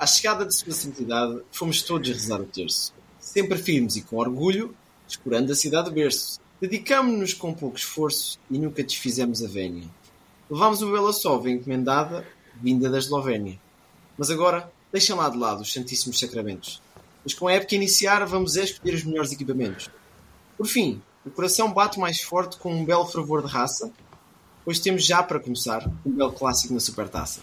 À chegada de sua santidade, fomos todos rezar o terço. Sempre firmes e com orgulho, escurando a cidade de berço. Dedicámo-nos com pouco esforço e nunca desfizemos a vénia. Levámos uma bela sova encomendada, vinda da Eslovénia. Mas agora, deixem lá de lado os Santíssimos Sacramentos. Pois com a época a iniciar, vamos escolher os melhores equipamentos. Por fim, o coração bate mais forte com um belo fervor de raça, pois temos já para começar um belo clássico na Supertaça.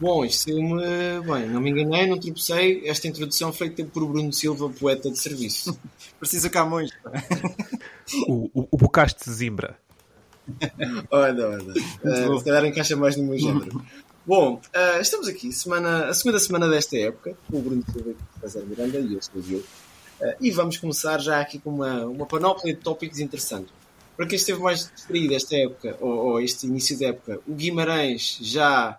Bom, isto saiu-me bem, não me enganei, não tropecei. Esta introdução feita por Bruno Silva, poeta de serviço. Precisa Camões. O, o, o Bocaste de Zimbra. olha, olha. Uh, se calhar encaixa mais no meu género. Bom, uh, estamos aqui, semana, a segunda semana desta época, com o Bruno Silva e o César Miranda, e eu sou o Diogo. Uh, e vamos começar já aqui com uma, uma panóplia de tópicos interessantes. Para quem esteve mais distraído esta época, ou, ou este início da época, o Guimarães já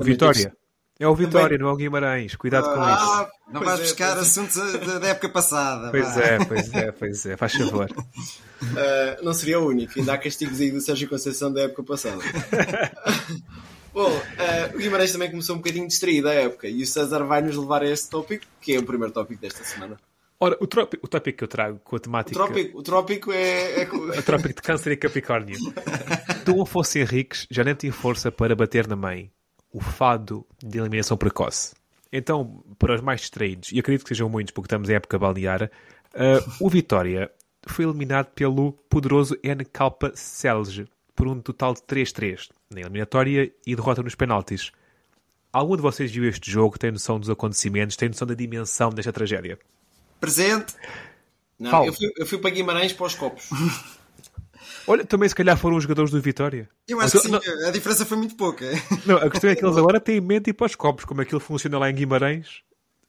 Vitória. É o Vitória, não é o Guimarães. Cuidado com isso. Ah, Não vais é, buscar pois é. assuntos da, época passada. Pois é, pois é, pois é. Faz favor. Uh, não seria o único, ainda há castigos aí do Sérgio Conceição da época passada. Bom, uh, o Guimarães também começou um bocadinho distraído à época e o César vai nos levar a este tópico, que é o primeiro tópico desta semana. Ora, o tópico, o tópico que eu trago com a O temática. trópico, o trópico é. é O trópico de Câncer e Capricórnio. Dom Afonso Henriques já nem tinha força para bater na mãe. O fado de eliminação precoce. Então, para os mais distraídos, e acredito que sejam muitos porque estamos em época balnear, ah, o Vitória foi eliminado pelo poderoso NK Celje por um total de 3-3 na eliminatória e derrota nos penaltis. Algum de vocês viu este jogo, tem noção dos acontecimentos, tem noção da dimensão desta tragédia? Presente. Não, eu fui, eu fui para Guimarães para os copos. Olha, também se calhar foram os jogadores do Vitória. Eu acho que sim, Não, a diferença foi muito pouca. Não, a questão é que eles agora têm mente ir para os copos, como aquilo funciona lá em Guimarães.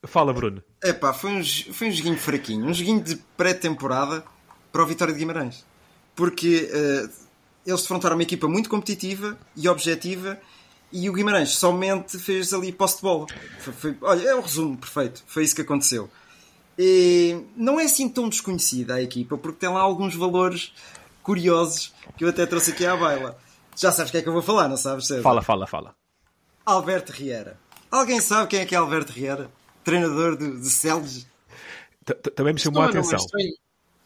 Fala, Bruno. Epá, foi um, foi um joguinho fraquinho. Um joguinho de pré-temporada para o Vitória de Guimarães. Porque eh, eles defrontaram uma equipa muito competitiva e objetiva e o Guimarães somente fez ali posse de bola. Foi- foi- olha, é o resumo perfeito. Foi isso que aconteceu. E não é assim tão desconhecida a equipa, porque tem lá alguns valores curiosos que eu até trouxe aqui à baila. Já sabes o que é que eu vou falar, não sabes? César? Fala, fala, fala. Alberto Riera. Alguém sabe quem é que é Alberto Riera? Treinador de, de Celges? Também me chamou Não, a não é atenção. estranho.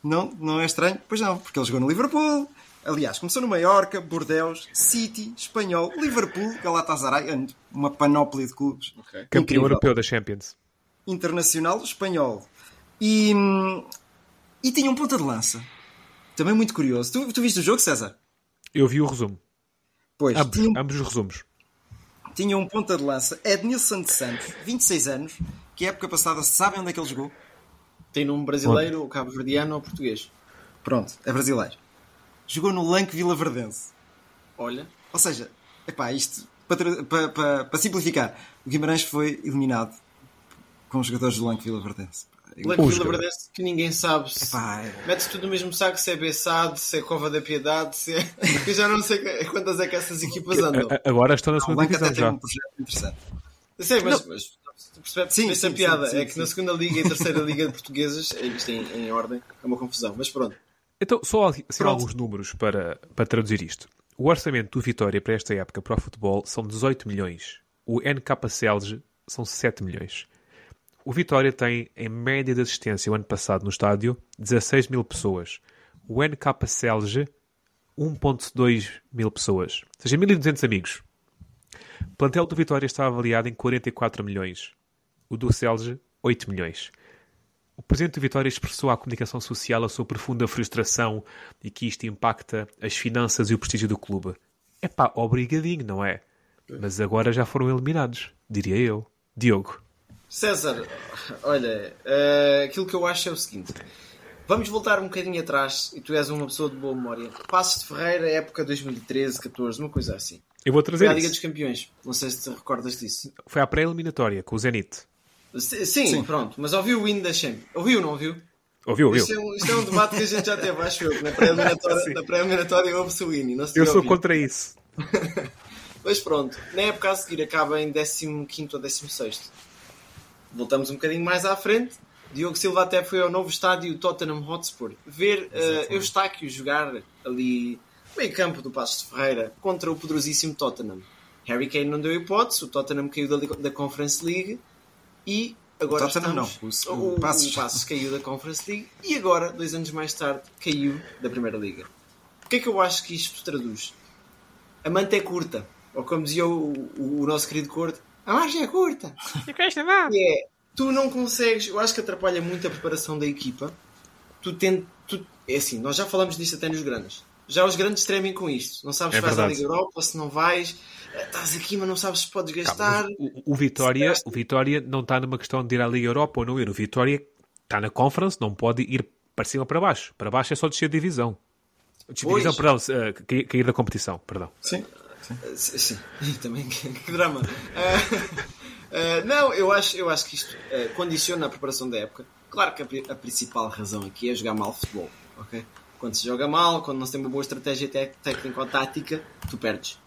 Não, não é estranho? Pois não, porque ele jogou no Liverpool. Aliás, começou no Mallorca, Bordeaux, City, Espanhol, Liverpool, Galatasaray, uma panóplia de clubes. Campeão Incrível. europeu da Champions. Internacional, Espanhol. E, hum, e tinha um ponta de lança. Também muito curioso. Tu, tu viste o jogo, César? Eu vi o resumo. Pois, Ambos, tinha, ambos os resumos. tinha um ponta de lança, Ednilson de Santos, 26 anos, que época passada sabem onde é que ele jogou? Tem nome brasileiro, ou cabo-verdiano ou português. Pronto, é brasileiro. Jogou no Lanque Vila Verdense. Olha, Ou seja, epá, isto para, para, para, para simplificar, o Guimarães foi eliminado com os jogadores do Lanque Vila Verdense. Jogadores. Verdense que ninguém sabe se. Epá, é- Mete-se tudo no mesmo saco se é Bessade, se é Cova da Piedade, se é. Eu já não sei quantas é que essas equipas andam. Agora estão na o segunda Lanque até divisão tem já. um projeto interessante. Eu sei, mas, mas tu percebes Sim, essa sim, piada. sim, sim, é que na sim. segunda liga e terceira liga de portuguesas, isto em, em ordem, é uma confusão. Mas pronto. Então, só assim, Pronto. alguns números para, para traduzir isto. O orçamento do Vitória para esta época para o futebol são 18 milhões. O NK Celge são 7 milhões. O Vitória tem, em média de assistência o ano passado no estádio, 16 mil pessoas. O NK Celge, 1.2 mil pessoas. Ou seja, 1.200 amigos. O plantel do Vitória está avaliado em 44 milhões. O do Celge, 8 milhões. O presidente do Vitória expressou à comunicação social a sua profunda frustração e que isto impacta as finanças e o prestígio do clube. É pá, obrigadinho, não é? Mas agora já foram eliminados, diria eu. Diogo. César, olha, eh, aquilo que eu acho é o seguinte. Vamos voltar um bocadinho atrás, e tu és uma pessoa de boa memória. Passos de Ferreira, época 2013, 14, uma coisa assim. Eu vou Foi trazer à Liga isso. dos Campeões. Não sei se te recordas disso. Foi à pré-eliminatória com o Zenit. Sim, sim, pronto. Mas ouviu o hino da Champions? Ouviu, não ouviu? Ouviu, ouviu? Isto é, um, isto é um debate que a gente já teve, acho eu. que Na pré-eliminatória na pré-eliminatória houve-se o hino. Eu sou contra isso. Mas pronto, na época a seguir acaba em 15 ou 16. Voltamos um bocadinho mais à frente. Diogo Silva até foi ao novo estádio Tottenham Hotspur ver uh, Eustáquio jogar ali no meio campo do Passos de Ferreira contra o poderosíssimo Tottenham. Harry Kane não deu hipótese, o Tottenham caiu da, da Conference League e agora O Tottenham estamos... não, o- o Passos. o Passos caiu da Conference League e agora, dois anos mais tarde, caiu da Primeira Liga. O que é que eu acho que isto traduz? A manta é curta. Ou como dizia o, o- o nosso querido Corte, a margem é curta. E é, tu não consegues, eu acho que atrapalha muito a preparação da equipa. Tu tens, tu, é assim, nós já falamos disto até nos grandes. Já os grandes tremem com isto. Não sabes É se vais à. Liga Europa, se não vais. Eh, Estás aqui, mas não sabes se podes gastar. Calma, o, o Vitória, o Vitória não está numa questão de ir à Liga Europa ou não ir. O Vitória está na Conference, não pode ir para cima ou para baixo. Para baixo é só descer de divisão. Divisão, perdão, eh, cair da competição, perdão. Sim. Eh, Sim, sim. Também que, que drama. Eh, eh, não, eu acho, eu acho que isto eh, condiciona a preparação da época. Claro que a, a principal razão aqui é jogar mal futebol. ok? Quando se joga mal, quando não se tem uma boa estratégia técnica ou tática, tu perdes.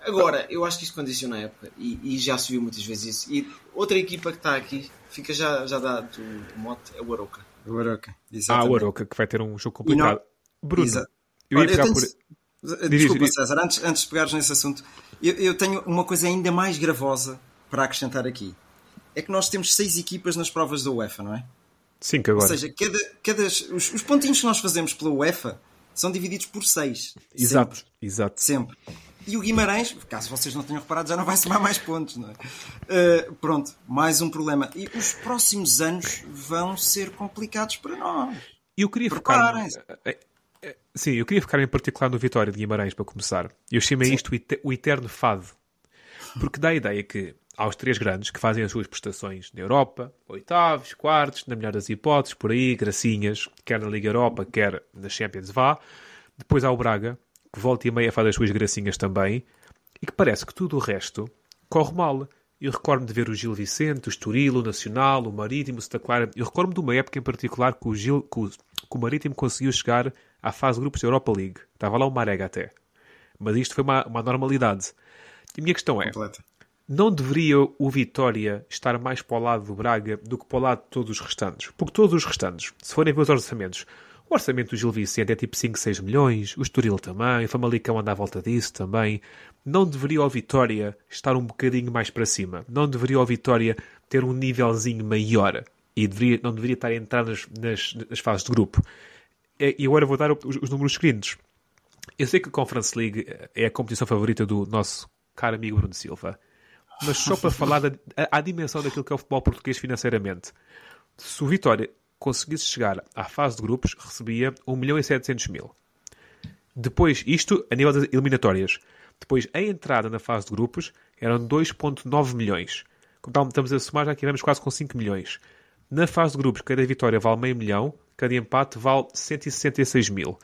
Agora, eu acho que isto condiciona a época e, e já se viu muitas vezes isso. E outra equipa que está aqui, fica já, já dado o mote, é o Aroca. O Aroca. Ah, Exatamente. o Aroca, que vai ter um jogo complicado. Bruno, Exato. eu ia Olha, eu pegar tenho- por... Desculpa, diz. César, antes, antes de pegares nesse assunto, eu, eu tenho uma coisa ainda mais gravosa para acrescentar aqui. É que nós temos seis equipas nas provas da UEFA, não é? Cinco Ou agora. seja, cada, cada, os, os pontinhos que nós fazemos pela UEFA são divididos por seis. exato, Sempre. exato. Sempre. E o Guimarães, caso vocês não tenham reparado, já não vai somar mais pontos, não é? Uh, pronto, mais um problema. E os próximos anos vão ser complicados para nós. E eu queria focar. Sim, eu queria focar em particular no Vitória de Guimarães para começar. Eu chamei isto o ete- o eterno fado. Porque dá a ideia que aos três grandes que fazem as suas prestações na Europa, oitavos, quartos, na melhor das hipóteses, por aí, gracinhas, quer na Liga Europa, quer na Champions vá. Depois há o Braga, que volta e meia faz as suas gracinhas também, e que parece que tudo o resto corre mal. Eu recordo-me de ver o Gil Vicente, o Estoril, o Nacional, o Marítimo, o Santa Clara. Eu recordo-me de uma época em particular que o, Gil, que o, que o Marítimo conseguiu chegar à fase de grupos da Europa League. Estava lá o Marega até. Mas isto foi uma, uma normalidade. E a minha questão é, Completa. não deveria o Vitória estar mais para o lado do Braga do que para o lado de todos os restantes? Porque todos os restantes, se forem ver os orçamentos, o orçamento do Gil Vicente é tipo 5, 6 milhões, o Estoril também, o Famalicão anda à volta disso também. Não deveria o Vitória estar um bocadinho mais para cima? Não deveria o Vitória ter um nívelzinho maior? E deveria, não deveria estar a entrar nas, nas, nas fases de grupo? É, E agora vou dar os, os números seguintes. Eu sei que a Conference League é a competição favorita do nosso caro amigo Bruno Silva, mas só para falar da a, a dimensão daquilo que é o futebol português financeiramente. Se o Vitória conseguisse chegar à fase de grupos, recebia 1 milhão e 700 mil. Depois, isto a nível das eliminatórias. Depois, a entrada na fase de grupos eram 2,9 milhões. Como estamos a somar, já aqui vamos quase com 5 milhões. Na fase de grupos, cada vitória vale meio milhão, cada empate vale 166 mil.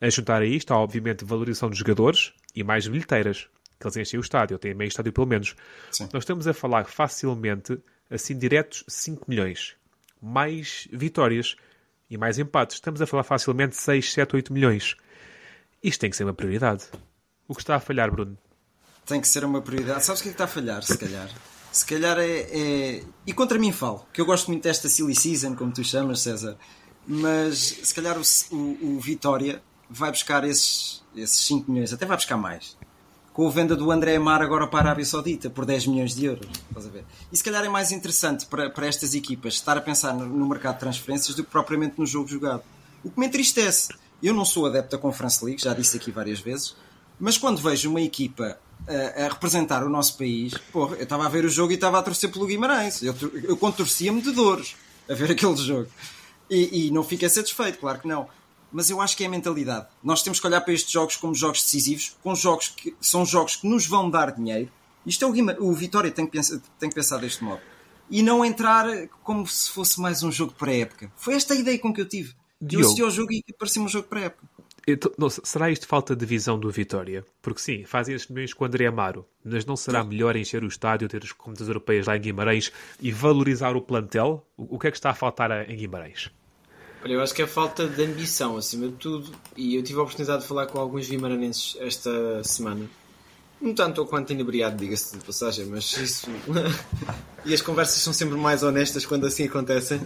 A juntar a isto, há obviamente valorização dos jogadores e mais bilheteiras, que eles enchem o estádio, têm meio estádio pelo menos. Sim. Nós estamos a falar facilmente, assim diretos, 5 milhões. Mais vitórias e mais empates. Estamos a falar facilmente 6, 7, 8 milhões. Isto tem que ser uma prioridade. O que está a falhar, Bruno? Tem que ser uma prioridade. Sabes o que é que está a falhar, se calhar? Se calhar é, é- E contra mim falo, que eu gosto muito desta silly season, como tu chamas, César. Mas se calhar o, o- o Vitória vai buscar esses, esses 5 milhões, até vai buscar mais. Com a venda do André Amar agora para a Arábia Saudita por 10 milhões de euros. Estás a ver? E se calhar é mais interessante para, para estas equipas estar a pensar no, no mercado de transferências do que propriamente no jogo jogado. O que me entristece, eu não sou adepto da Conference League, já disse aqui várias vezes, mas quando vejo uma equipa a, a representar o nosso país, porra, eu estava a ver o jogo e estava a torcer pelo Guimarães. Eu, eu contorcia-me de dores a ver aquele jogo. E, e não fiquei satisfeito, claro que não. Mas eu acho que é a mentalidade. Nós temos que olhar para estes jogos como jogos decisivos, com jogos que são jogos que nos vão dar dinheiro. Isto é o, Guima- o Vitória tem que, pensar, tem que pensar deste modo. E não entrar como se fosse mais um jogo pré-época. Foi esta a ideia com que eu tive. Eu Diogo. assisti ao jogo e parecia um jogo pré-época. Não, será isto falta de visão do Vitória? Porque sim, fazem estes milhões com o André Amaro, mas não será melhor encher o estádio, ter as competições europeias lá em Guimarães e valorizar o plantel? O, que é que está a faltar em Guimarães? Olha, eu acho que é falta de ambição, acima de tudo. E eu tive a oportunidade de falar com alguns vimaranenses esta semana. Não tanto ou quanto inebriado, diga-se de passagem, mas isso. e as conversas são sempre mais honestas quando assim acontecem.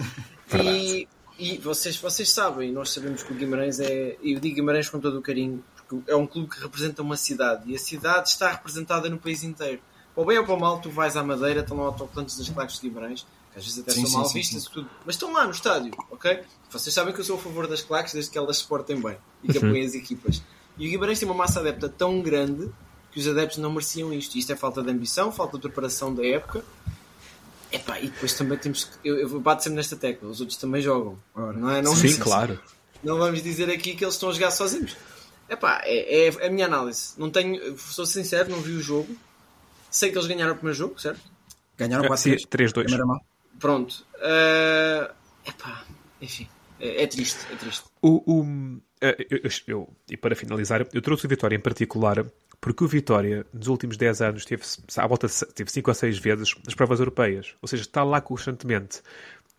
E, e vocês, vocês sabem, nós sabemos que o Guimarães é. E eu digo Guimarães com todo o carinho, porque é um clube que representa uma cidade. E a cidade está representada no país inteiro. Para o bem ou para o mal, tu vais à Madeira, estão lá autocolantes das claques de Guimarães, que às vezes até Sim, são sim, mal vistas e tudo. Mas estão lá no estádio, ok? Vocês sabem que eu sou a favor das claques desde que elas se portem bem e que apoiem as equipas. E o Guimarães tem uma massa adepta tão grande que os adeptos não mereciam isto. Isto é falta de ambição, falta de preparação da época. Epá, e depois também temos que. Eu, eu bato sempre nesta tecla, os outros também jogam. Não é? Não, Sim, claro. não vamos dizer aqui que eles estão a jogar sozinhos. Epá, é, é a minha análise. Não tenho, sou sincero, não vi o jogo. Sei que eles ganharam o primeiro jogo, certo? Ganharam Ah, sim, 4-3. 3-2. Pronto. Uh, epá, enfim. É, é triste, é triste. O, o- eh, eu, eu- eu- e para finalizar, eu trouxe o Vitória em particular porque o Vitória, nos últimos 10 anos, teve à volta teve 5 ou 6 vezes nas provas europeias. Ou seja, está lá constantemente.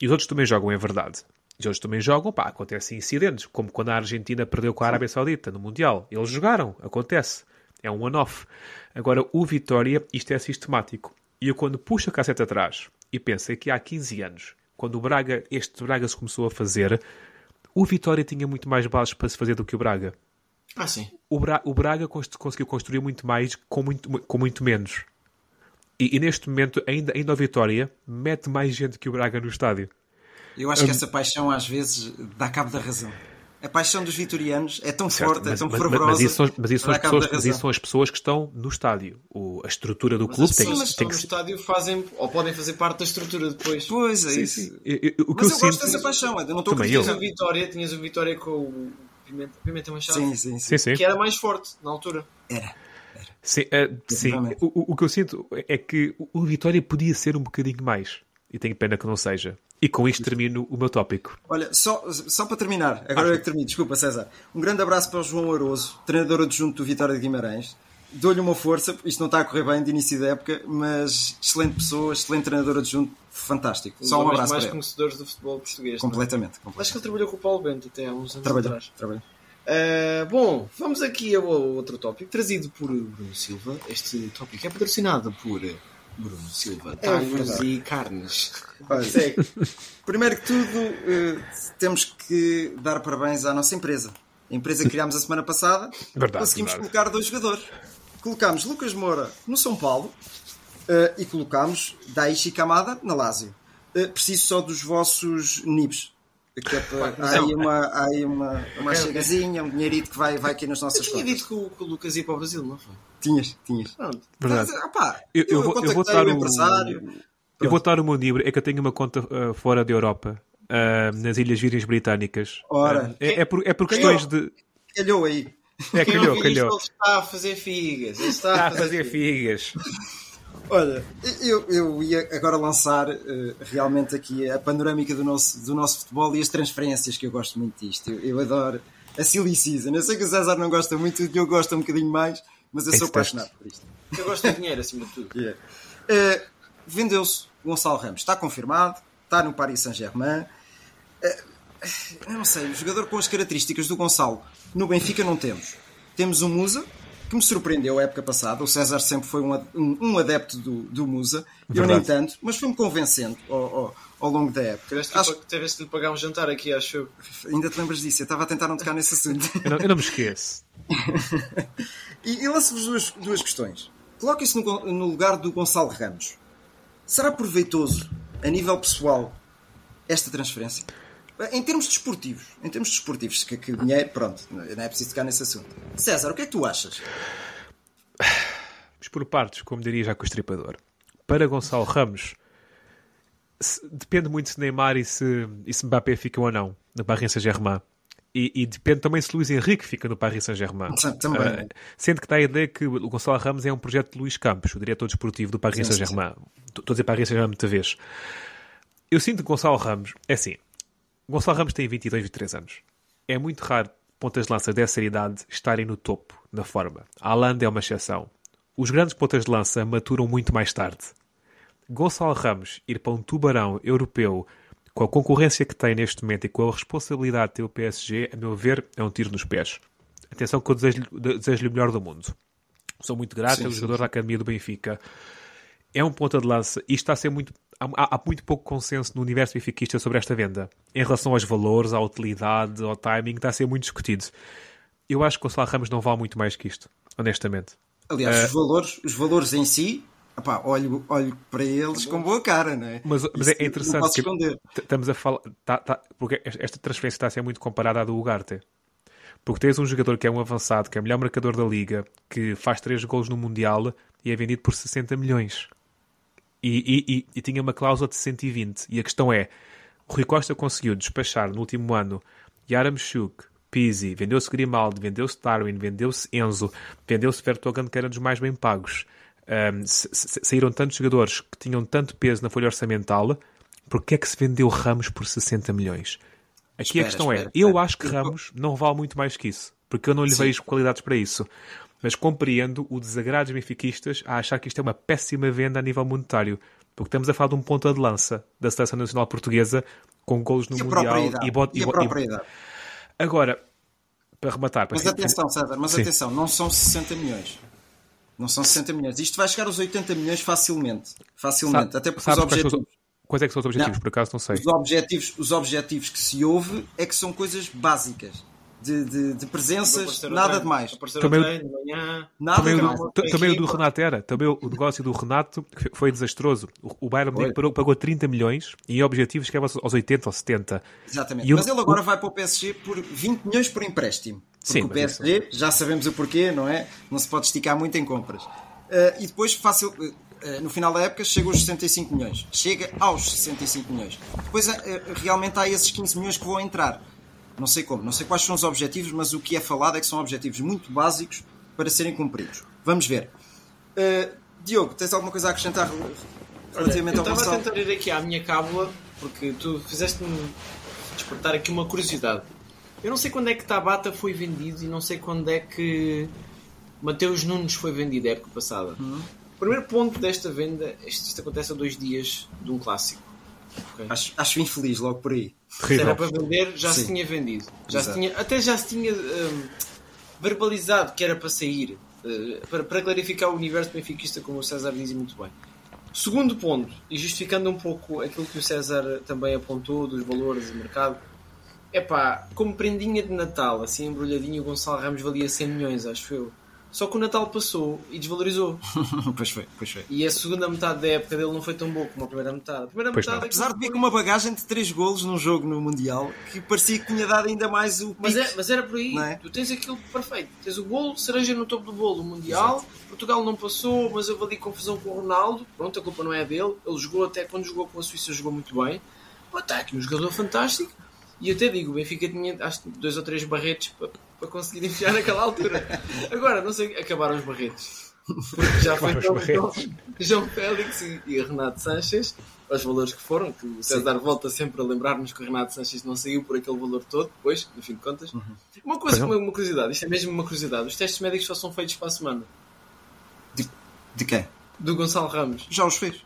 E os outros também jogam, é verdade. Os outros também jogam, pá, acontecem incidentes, como quando a Argentina perdeu com a Arábia Saudita no Mundial. Eles jogaram, acontece. É um one-off. Agora, o Vitória, isto é sistemático. E eu, quando puxo a cassete atrás e penso que há 15 anos, quando o Braga, este Braga se começou a fazer, o Vitória tinha muito mais bases para se fazer do que o Braga. Ah, sim. O, Bra- o Braga cons- conseguiu construir muito mais com muito, com muito menos. E, e neste momento, ainda, ainda o Vitória mete mais gente que o Braga no estádio. Eu acho que essa paixão às vezes dá cabo da razão. A paixão dos vitorianos é tão forte, é mas, tão mas- fervorosa. mas isso, são, mas, isso as pessoas, mas isso são as pessoas que estão no estádio. O- a estrutura do Mas clube as tem, pessoas que tem estão que no estádio fazem, ou podem fazer parte da estrutura depois. Pois é Sim, isso. sim. Eu- eu- o que Mas eu eu, gosto sinto. dessa paixão, eu não estou a Tinhas eu. o Vitória, tinhas o Vitória com o Pimenta, Pimenta Machado, Sim, sim, sim. Sim, que era mais forte na altura. Era. Sim, eh, sim. Definitivamente. O, o- que eu sinto é que o Vitória podia ser um bocadinho mais. E tenho pena que não seja. E com isto termino o meu tópico. Olha, só, só para terminar, agora é que termino, desculpa César. Um grande abraço para o João Aroso, treinador adjunto do Vitória de Guimarães. Dou-lhe uma força, isto não está a correr bem de início da época, mas excelente pessoa, excelente treinador adjunto, fantástico. Um Só um dos abraço mais para ele. conhecedores do futebol português. é? Completamente. Acho completamente. que ele trabalhou com o Paulo Bento até há uns anos Trabalhou, atrás. trabalhou. Uh, bom, vamos aqui ao outro tópico, trazido por Bruno Silva. Este tópico é patrocinado por Bruno Silva, talhos e carnes. Olha. Primeiro que tudo, eh, temos que dar parabéns à nossa empresa. A empresa que criámos a semana passada, Verdade, conseguimos verdade. colocar dois jogadores. Colocámos Lucas Moura no São Paulo eh, e colocámos Daichi Kamada na Lazio. Eh, preciso só dos vossos NIBs. Que é para- há aí uma, há aí uma, uma chegazinha, um dinheirito que vai, vai aqui nas Eu nossas tinha contas. dito que o, que o Lucas ia para o Brasil, não foi? Tinhas, tinhas. Pronto. Verdade. Pá, Eu, eu vou, eu vou o o, empresário. eu vou dar o meu livro. É que eu tenho uma conta uh, fora da Europa, uh, nas Ilhas Virgens Britânicas. Ora. Uh, é, é por, é por questões de. Calhou aí. É, calhou, calhou. ele está a fazer figas. Ele está, Está a fazer figas. Olha, eu, eu ia agora lançar eh, realmente aqui a panorâmica do nosso, do nosso futebol e as transferências, que eu gosto muito disto. Eu, eu adoro a silly season. Eu sei que o César não gosta muito, o Diogo gosta um bocadinho mais, mas eu sou apaixonado por isto. Eu gosto de dinheiro, acima de tudo. Yeah. Eh, Vendeu-se o Gonçalo Ramos, está confirmado, está no Paris Saint-Germain. Eu não sei, o jogador com as características do Gonçalo no Benfica não temos. Temos o Musa, que me surpreendeu a época passada. O César sempre foi um, um- um adepto do, do Musa, eu nem Verdade. tanto, mas foi-me convencendo ao, ao- ao longo da época. Tiveste Acho- que tiveste lhe pagar um jantar aqui, acho eu. ainda te lembras disso? Eu estava a tentar não tocar nesse assunto. Eu não, eu não me esqueço. E, e lanço-vos duas, duas questões. Coloquem-se no, no lugar do Gonçalo Ramos. Será proveitoso, a nível pessoal, esta transferência? Em termos desportivos, em termos desportivos, que, que dinheiro, pronto, não é preciso tocar nesse assunto. César, o que é que tu achas? Mas por partes, como diria já com o estripador. Para Gonçalo Ramos, se- depende muito se Neymar e se, e se Mbappé ficam ou não no Paris Saint-Germain. E, e depende também se Luís Henrique fica no Paris Saint-Germain. Ah, sendo que dá a ideia que o Gonçalo Ramos é um projeto de Luís Campos, o diretor desportivo do Paris Saint-Germain. Estou a dizer Paris Saint-Germain muita vez. Eu sinto que Gonçalo Ramos, é assim, Gonçalo Ramos tem 22, 23 anos. É muito raro pontas de lança dessa idade estarem no topo, na forma. Haaland é uma exceção. Os grandes pontas de lança maturam muito mais tarde. Gonçalo Ramos ir para um tubarão europeu com a concorrência que tem neste momento e com a responsabilidade de ter o PSG, a meu ver, é um tiro nos pés. Atenção que eu desejo-lhe desejo o melhor do mundo. Sou muito grato, é o jogador da Academia do Benfica. É um ponta de lança e está a ser muito. Há, há muito pouco consenso no universo benfiquista sobre esta venda. Em relação aos valores, à utilidade, ao timing, está a ser muito discutido. Eu acho que o Salah Ramos não vale muito mais que isto, honestamente. Aliás, uh, os, valores, os valores em si Epá, olho, olho para eles com boa cara, não é? Mas, mas é interessante que estamos a falar. Tá, tá, porque esta transferência está a ser muito comparada à do Ugarte. Porque tens um jogador que é um avançado, que é o melhor marcador da liga, que faz 3 gols no Mundial e é vendido por 60 milhões. E, e, e, e tinha uma cláusula de 120. E a questão é: o Rui Costa conseguiu despachar no último ano Yaramchuk, Pizzi, vendeu-se Grimaldi, vendeu-se Darwin, vendeu-se Enzo, vendeu-se Vertogen, que era dos mais bem pagos um, saíram tantos jogadores que tinham tanto peso na folha orçamental, porque é que se vendeu Ramos por 60 milhões? Aqui espera, a questão é, espera, é, espera. eu acho que Ramos não vale muito mais que isso, porque eu não lhe Sim. vejo qualidades para isso. Mas compreendo o desagrado dos benfiquistas a achar que isto é uma péssima venda a nível monetário, porque estamos a falar de um ponta de lança da Seleção Nacional Portuguesa com golos no e Mundial e, bot, e, a propriedade. Agora, para rematar... Para mas atenção, César, mas Sim. atenção, não são 60 milhões. Não são 60 milhões. Isto vai chegar aos 80 milhões facilmente. Facilmente. Sabe, Até porque os objetivos. Quais é que são os objetivos? Não, por acaso não sei. Os objetivos, os objetivos que se ouve é que são coisas básicas. De, de, de presenças, nada de mais. Também, nada também, o, também o do Renato era. Também o negócio do Renato foi desastroso. O, Bayern pagou, pagou 30 milhões e objetivos que aos 80 ou 70. Exatamente. E Mas ele agora vai para o PSG por 20 milhões por empréstimo. Porque Sim, o PSG, isso... já sabemos o porquê, não é? Não se pode esticar muito em compras. Uh, e depois, fácil, uh, no final da época, chega aos 65 milhões. Chega aos 65 milhões. Depois, uh, realmente, há esses 15 milhões que vão entrar. Não sei como, não sei quais são os objetivos, mas o que é falado é que são objetivos muito básicos para serem cumpridos. Vamos ver. Diogo, tens alguma coisa a acrescentar relativamente Olha, ao? Eu estava a tentar ir aqui à minha cábula, porque tu fizeste-me despertar aqui uma curiosidade. Eu não sei quando é que Tabata foi vendido e não sei quando é que Mateus Nunes foi vendido a época passada. Uhum. O primeiro ponto desta venda, isto, isto acontece a dois dias de um clássico. Okay? Acho, acho infeliz logo por aí. Se era para vender, já Sim. se tinha vendido. Já se tinha, até já se tinha um, verbalizado que era para sair. Uh, para, para, clarificar o universo benfiquista, como o César diz muito bem. Segundo ponto, e justificando um pouco aquilo que o César também apontou dos valores de mercado, é pá, como prendinha de Natal, assim embrulhadinho, o Gonçalo Ramos valia 100 milhões, acho eu. Só que o Natal passou e desvalorizou. pois foi, pois foi. E a segunda metade da época dele não foi tão boa como a primeira metade. A primeira metade é Apesar de vir com uma bagagem de 3 golos num jogo no Mundial, que parecia que tinha dado ainda mais o mas, é, mas era por aí. É? Tu tens aquilo perfeito. Tens o bolo, cereja no topo do bolo, o Mundial. Exato. Portugal não passou, mas houve ali confusão com o Ronaldo. Pronto, a culpa não é dele. Ele jogou até quando jogou com a Suíça, jogou muito bem. Pô, está aqui um jogador fantástico e eu até digo, o Benfica tinha acho, dois ou três barretes para, para conseguir enfiar naquela altura. Agora, não sei, acabaram os barretes. Porque já foi tão, tão, João Félix e, e Renato Sanches, os valores que foram, que o César Sim. volta sempre a lembrar-nos que o Renato Sanches não saiu por aquele valor todo, depois, no fim de contas. Uhum. Uma coisa, uma, uma, curiosidade, isto é mesmo uma curiosidade, os testes médicos só são feitos para a semana. De, de quem? Do Gonçalo Ramos. Já os fez.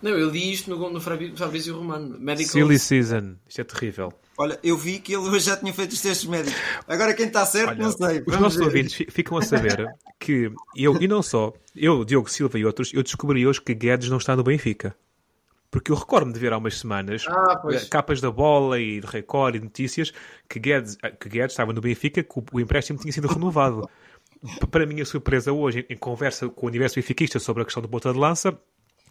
Não, eu li isto no, no Fabrício Romano. Medical... Silly Season. Isto é terrível. Olha, eu vi que ele hoje já tinha feito os testes médicos. Agora quem está certo, Olha, não sei. Os nossos ver. ouvintes ficam a saber que eu, e não só, eu, Diogo Silva e outros, eu descobri hoje que Guedes não está no Benfica. Porque eu recordo-me de ver há umas semanas ah, capas da bola e de Record e notícias que Guedes, que Guedes estava no Benfica, que o, o empréstimo tinha sido renovado. Para minha surpresa hoje, em, em conversa com o universo benfiquista sobre a questão do ponta de lança,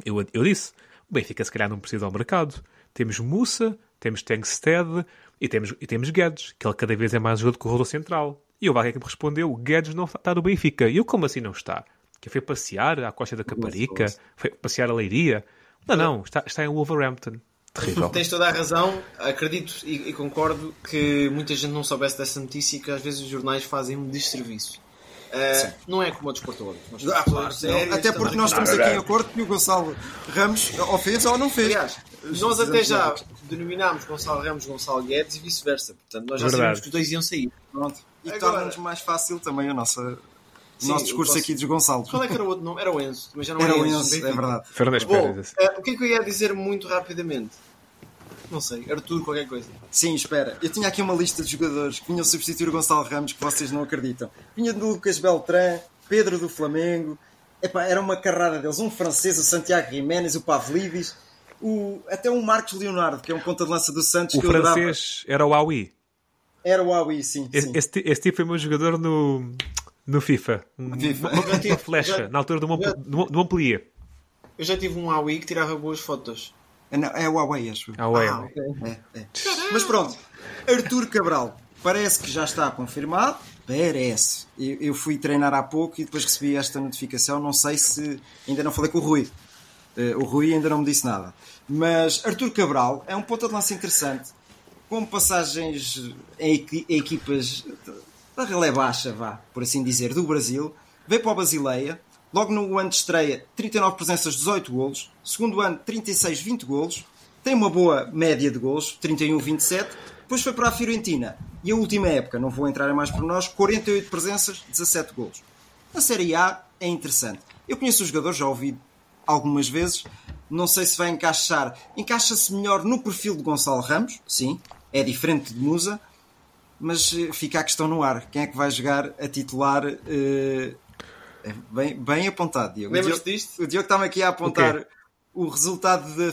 eu, eu disse, o Benfica se calhar não precisa ao mercado. Temos Mussa, temos Tengsted e temos, e temos Guedes, que ele cada vez é mais jogador de corredor central. E o Vaga que me respondeu, Guedes não está no Benfica. E eu como assim não está? Que foi passear à Costa da Caparica? Foi passear a Leiria? Não, não, está, está em Wolverhampton. Terrível. Tens toda a razão, acredito e, e, concordo que muita gente não soubesse dessa notícia e que às vezes os jornais fazem um desserviço. Uh, não é como o desporto ah, claro, Até porque nós estamos aqui em acordo que o Gonçalo Ramos ou fez ou não fez. Aliás, nós até já denominámos Gonçalo Ramos Gonçalo Guedes e vice-versa. Portanto, nós já Verdade. sabíamos que os dois iam sair. Pronto. E Agora- torna-nos mais fácil também a nossa, o nosso discurso posso- aqui dos Gonçalves. Qual é que era o outro nome? Era o Enzo. Mas já não Era é o Enzo. Enzo, é verdade. Fernandes Pérez. eh, o que é que eu ia dizer muito rapidamente? Não sei, Arthur, qualquer coisa. Sim, espera. Eu tinha aqui uma lista de jogadores que vinham substituir o Gonçalo Ramos que vocês não acreditam. Vinha de Lucas Beltrán, Pedro do Flamengo. Epá, era uma carrada deles. Um francês, o Santiago Jiménez, o Pavlidis, o, até o Marcos Leonardo, que é um ponta de lança do Santos. O que francês era o Aui. Era o Aui, sim. Esse, sim. esse, ti- esse tipo foi meu jogador no, no FIFA. Um- FIFA. Uma, uma flecha, Já- na altura do, Mont- já- do, do Montpellier. Eu já tive um Aui que tirava boas fotos. É, não, é o Huawei, acho. eu. Aui, Ah, Aui. ok. É, é. Mas pronto, Arthur Cabral parece que já está confirmado. Parece. Eu, eu fui treinar há pouco e depois recebi esta notificação. Não sei se. Ainda não falei com o Rui. Eh, o Rui ainda não me disse nada. Mas Arthur Cabral é um ponta de lança interessante, com passagens em, equi- em equipas da relé baixa, vá, por assim dizer, do Brasil. Veio para o Basileia. Logo no ano de estreia, 39 presenças, 18 golos. Segundo ano, 36, 20 golos. Tem uma boa média de golos, 31, 27. Depois foi para a Fiorentina. E a última época, não vou entrar em mais por nós, 48 presenças, 17 golos. Na Série A é interessante. Eu conheço o jogador, já ouvi algumas vezes. Não sei se vai encaixar. Encaixa-se melhor no perfil de Gonçalo Ramos, sim. É diferente de Musa. Mas eh, fica a questão no ar. Quem é que vai jogar a titular? é bem, bem apontado, Diogo. Diogo- disto? O Diogo está-me aqui a apontar O quê? o, resultado da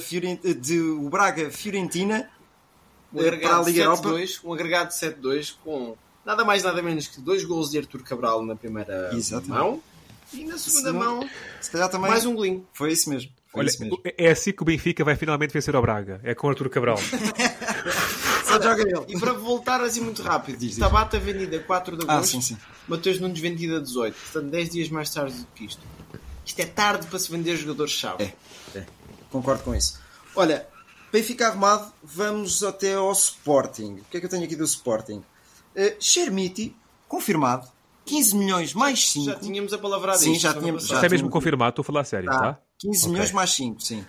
de o Braga-Fiorentina Um eh, para a Liga Europa. 7-2, um agregado de 7-2 com nada mais nada menos que dois gols de Arthur Cabral na primeira Exatamente. mão e na segunda Segunda- mão Se calhar também. mais um golinho. Foi isso mesmo. Foi Olha, isso mesmo. é assim que o Benfica vai finalmente vencer ao Braga. É com o Artur Cabral. Só joga ele. E para voltar assim muito rápido, Diz, diz. Tabata vendida 4 de Ah, agosto, sim, sim. Mateus Nunes vendida 18, portanto 10 dias mais tarde do que isto. Isto é tarde para se vender jogadores-chave. É, é. Concordo com isso. Olha, Benfica arrumado, vamos até ao Sporting. O que é que eu tenho aqui do Sporting? Uh, Chermiti, confirmado. 15 milhões mais 5. Já tínhamos a palavra Sim, já tínhamos- passada. Isto é mesmo tínhamos- confirmado, estou a falar a sério, Tá. tá? 15 Ok. milhões mais 5, sim.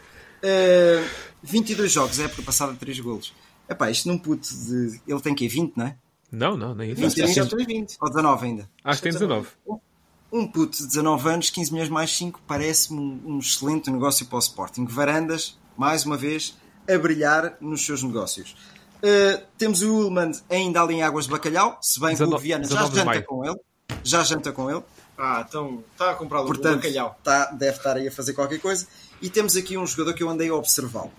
Uh, 22 jogos, época passada 3 golos. Epá, isto num puto de. Ele tem que 20, não é? Não, não, nem isso. Vinte. Já já estou em 20. Ou 19 ainda. Acho que tem 19. Um puto de 19 anos, 15 milhões mais 5, parece-me um, um excelente negócio para o Sporting. Varandas, mais uma vez, a brilhar nos seus negócios. Uh, temos o Ullman ainda ali em Águas de Bacalhau, se bem que o 19 Viana já 19 de janta com ele. Já janta com ele. Ah, então está a comprar o Portanto, bacalhau. tá, deve estar aí a fazer qualquer coisa. E temos aqui um jogador que eu andei a observá-lo.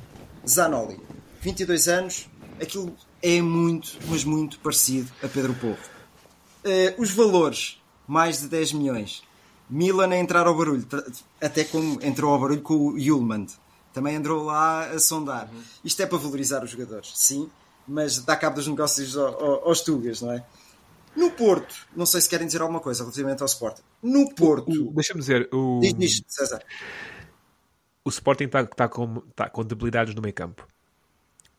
Zanoli, 22 anos. Aquilo é muito, mas muito parecido a Pedro Porro. Eh, os valores, mais de 10 milhões. Milan a entrar ao barulho, até como entrou ao barulho com o Yulmand. Também andou lá a sondar. Isto é para valorizar os jogadores, sim, mas dá cabo dos negócios ao- ao- aos Tugas, não é? No Porto, não sei se querem dizer alguma coisa relativamente ao Sporting. No Porto, Deixa-me dizer, o, diz, diz, César. o Sporting está tá com, tá com debilidades no meio campo.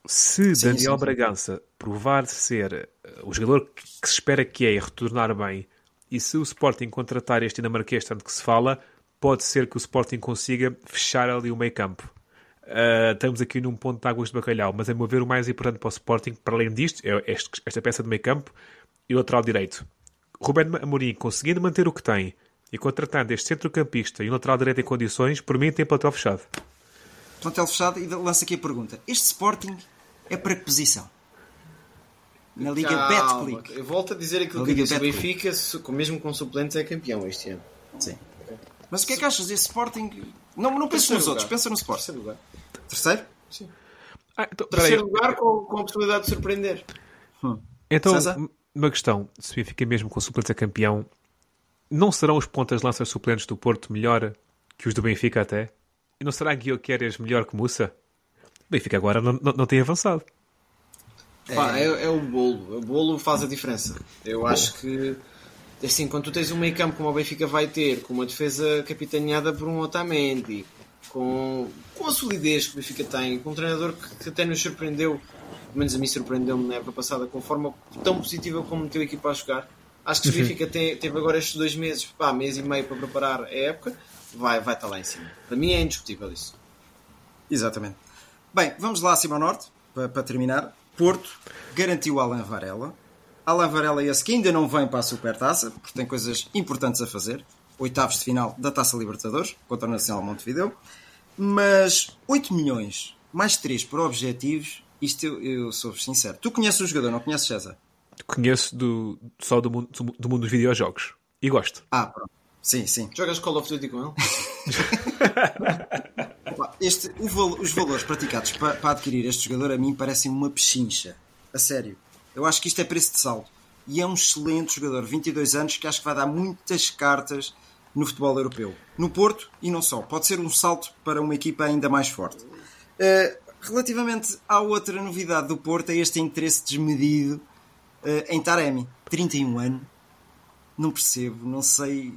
Se Sim, Daniel sim, sim. Bragança provar ser eh, o jogador que que se espera que é e retornar bem, e se o Sporting contratar este dinamarquês, tanto que se fala, pode ser que o Sporting consiga fechar ali o meio campo. Ah, estamos aqui num ponto de águas de bacalhau, mas a meu ver o mais importante para o Sporting, para além disto, é este- esta peça de meio campo e o lateral direito. Ruben Amorim conseguindo manter o que tem e contratando este centrocampista e um lateral direito em condições, por mim tem plantel fechado. Plantel fechado e lança aqui a pergunta. Este Sporting é para que posição? Na Liga Calma, Betclic. Eu volto a dizer aquilo Na que disse. O. Benfica, mesmo com suplentes, é campeão este ano. Sim. Mas o que é que achas desse Sporting? Não, não penses nos outros, lugar. pensa no Sporting. Terceiro lugar. Terceiro? Ah, então. Terceiro lugar com, com a possibilidade de surpreender. Então, César? Uma questão. Se o Benfica mesmo com suplentes a campeão, não serão os pontas de lança suplentes do Porto melhor que os do Benfica até? E não será Guilherme melhor que Mussa? O Benfica agora não, não, não tem avançado. Pá, é, é o bolo. O bolo faz a diferença. Eu acho que, assim, quando tu tens um meio campo como o Benfica vai ter, com uma defesa capitaneada por um Otamendi, com, com a solidez que o Benfica tem, com um treinador que, que até nos surpreendeu, pelo menos a mim surpreendeu-me na época passada, com forma tão positiva como meteu a equipa a jogar. Acho que o Benfica tem, teve agora estes dois meses, pá, mês e meio para preparar a época, vai, vai estar lá em cima. Para mim é indiscutível isso. Exatamente. Bem, vamos lá acima ao norte, para, para terminar. Porto garantiu Alan Varela. Alan Varela esse que ainda não vem para a Supertaça, porque tem coisas importantes a fazer. Oitavos de final da Taça Libertadores, contra o Nacional Montevideo. Mas 8 milhões, mais 3 por objetivos, isto eu, eu sou sincero. Tu conheces o jogador, não conheces César? Conheço do, só do mundo, do mundo dos videojogos. E gosto. Ah, pronto. Sim, sim. Jogas Call of Duty com ele? este, o, os valores praticados para, para, adquirir este jogador a mim parecem uma pechincha. A sério. Eu acho que isto é preço de saldo. E é um excelente jogador, 22 anos, que acho que vai dar muitas cartas no futebol europeu. No Porto e não só. Pode ser um salto para uma equipa ainda mais forte. Uh, relativamente à outra novidade do Porto, é este interesse desmedido uh, em Taremi. 31 anos. Não percebo, não sei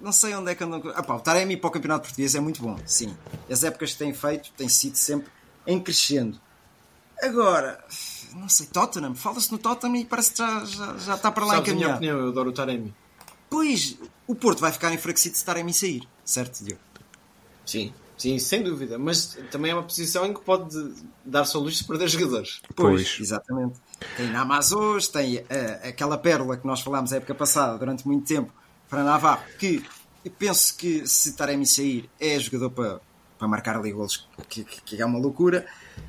não sei onde é que andam. Ah, pá, o Taremi para o Campeonato Português é muito bom, sim. As épocas que tem feito têm sido sempre em crescendo. Agora, não sei, Tottenham, fala-se no Tottenham e parece que já, já, já está para lá Sabes encaminhado. a minha opinião, eu adoro o Taremi. Pois, o Porto vai ficar enfraquecido se Taremi sair, certo, Diogo? Sim, sim, sem dúvida. Mas também é uma posição em que pode dar-se ao luxo de perder jogadores. Pois, pois. exatamente. Tem Namazos, tem uh, aquela pérola que nós falámos a época passada durante muito tempo, para Navarro, que eu penso que se Taremi sair é jogador para, para marcar ali golos, que, que, que é uma loucura.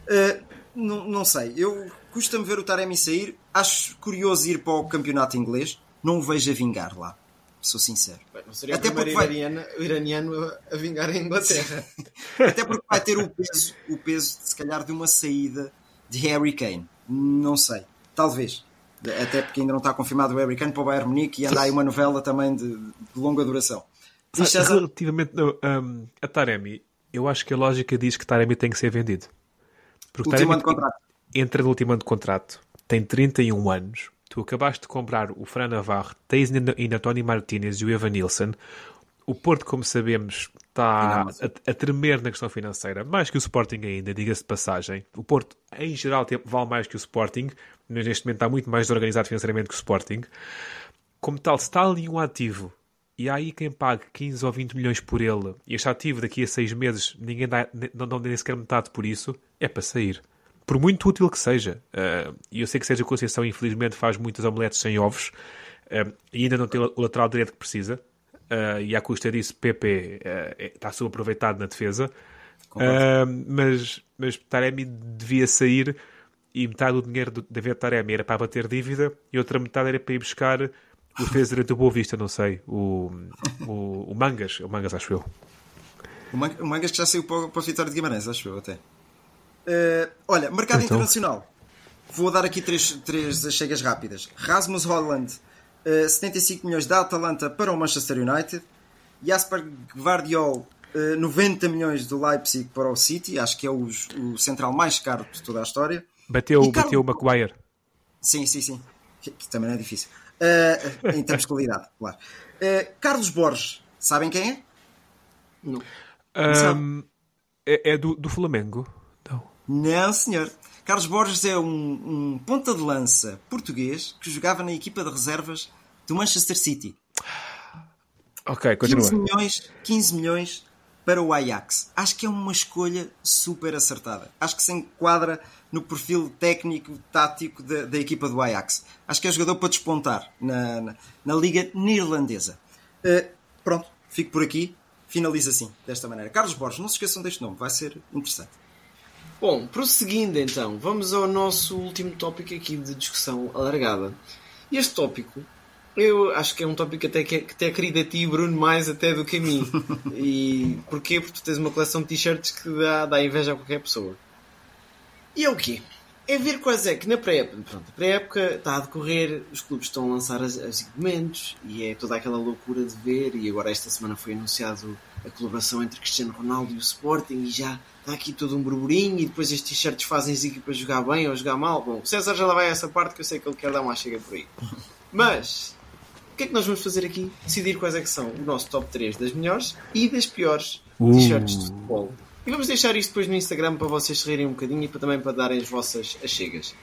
Uh, não, não sei, eu custa-me ver o Taremi sair. Acho curioso ir para o campeonato inglês. Não o vejo a vingar lá, sou sincero. Bem, seria Até o primeiro vai... iraniano, iraniano a vingar em Inglaterra. Até porque vai ter o peso, o peso, se calhar, de uma saída de Harry Kane. Não sei, talvez até porque ainda não está confirmado o Harry Kane para o Bayern Munique e anda aí uma novela também de, de longa duração. Diz, Relativamente um, a Taremi, eu acho que a lógica diz que Taremi tem que ser vendido. Porque último Taremi ano de contrato. entra no último ano de contrato, tem 31 anos, tu acabaste de comprar o Fran Navarro, tens ainda Tony Martinez e o Evan Nilsson, o Porto, como sabemos, está a, a, tremer na questão financeira, mais que o Sporting ainda, diga-se de passagem. O Porto, em geral, vale mais que o Sporting, mas neste momento está muito mais organizado financeiramente que o Sporting. Como tal, se está ali um ativo e há aí quem pague 15 ou 20 milhões por ele e este ativo daqui a 6 meses ninguém dá, não dá nem sequer metade por isso, é para sair. Por muito útil que seja. Uh, e eu sei que Sérgio Conceição, infelizmente, faz muitas omeletes sem ovos uh, e ainda não tem o lateral direito que precisa uh, e à custa disso uh, está subaproveitado na defesa. Mas, mas Taremi devia sair e metade do dinheiro de David Taremi era para bater dívida e outra metade era para ir buscar o defesa do Boa Vista, não sei, o, o, o Mangas, o Mangas acho eu. O, Mangas que já saiu para, para a Vitória de Guimarães, acho eu até. Uh, olha, mercado então. internacional. Vou dar aqui três, três chegas rápidas. Rasmus Holland 75 eh, milhões da Atalanta para o Manchester United, Jasper Guardiol, 90 eh, milhões do Leipzig para o City, acho que é o, o central mais caro de toda a história. Bateu, e bateu o Maguire. Sim, sim, sim. Que, que também é difícil. Uh, em termos de qualidade, claro. Uh, Carlos Borges, sabem quem é? Não. Um, é, é do, do Flamengo? Não. Não, senhor. Carlos Borges é um, um ponta de lança português que jogava na equipa de reservas do Manchester City. Ok, continua. 15 milhões, 15 milhões para o Ajax. Acho que é uma escolha super acertada. Acho que se enquadra no perfil técnico, tático da, da equipa do Ajax. Acho que é jogador para despontar na, na, na Liga Neerlandesa. Uh, pronto, fico por aqui. Finaliza assim, desta maneira. Carlos Borges, não se esqueçam deste nome, vai ser interessante. Bom, prosseguindo então, vamos ao nosso último tópico aqui de discussão alargada. Este tópico, eu acho que é um tópico até que, que até querido a ti, Bruno, mais até do que a mim. E porquê? Porque tu tens uma coleção de t-shirts que dá, dá inveja a qualquer pessoa. E é o quê? É ver quais é que na pré-época, pronto, pré-época está a decorrer, os clubes estão a lançar os equipamentos e é toda aquela loucura de ver. E agora, esta semana, foi anunciado a colaboração entre Cristiano Ronaldo e o Sporting e já está aqui todo um burburinho. E depois estes t-shirts fazem as equipas jogar bem ou jogar mal. Bom, o César já lá vai a essa parte que eu sei que ele quer dar uma chega por aí. Mas o que é que nós vamos fazer aqui? Decidir quais é que são o nosso top 3 das melhores e das piores uh. t-shirts de futebol e vamos deixar isto depois no Instagram para vocês se rirem um bocadinho e para, também para darem as vossas achegas.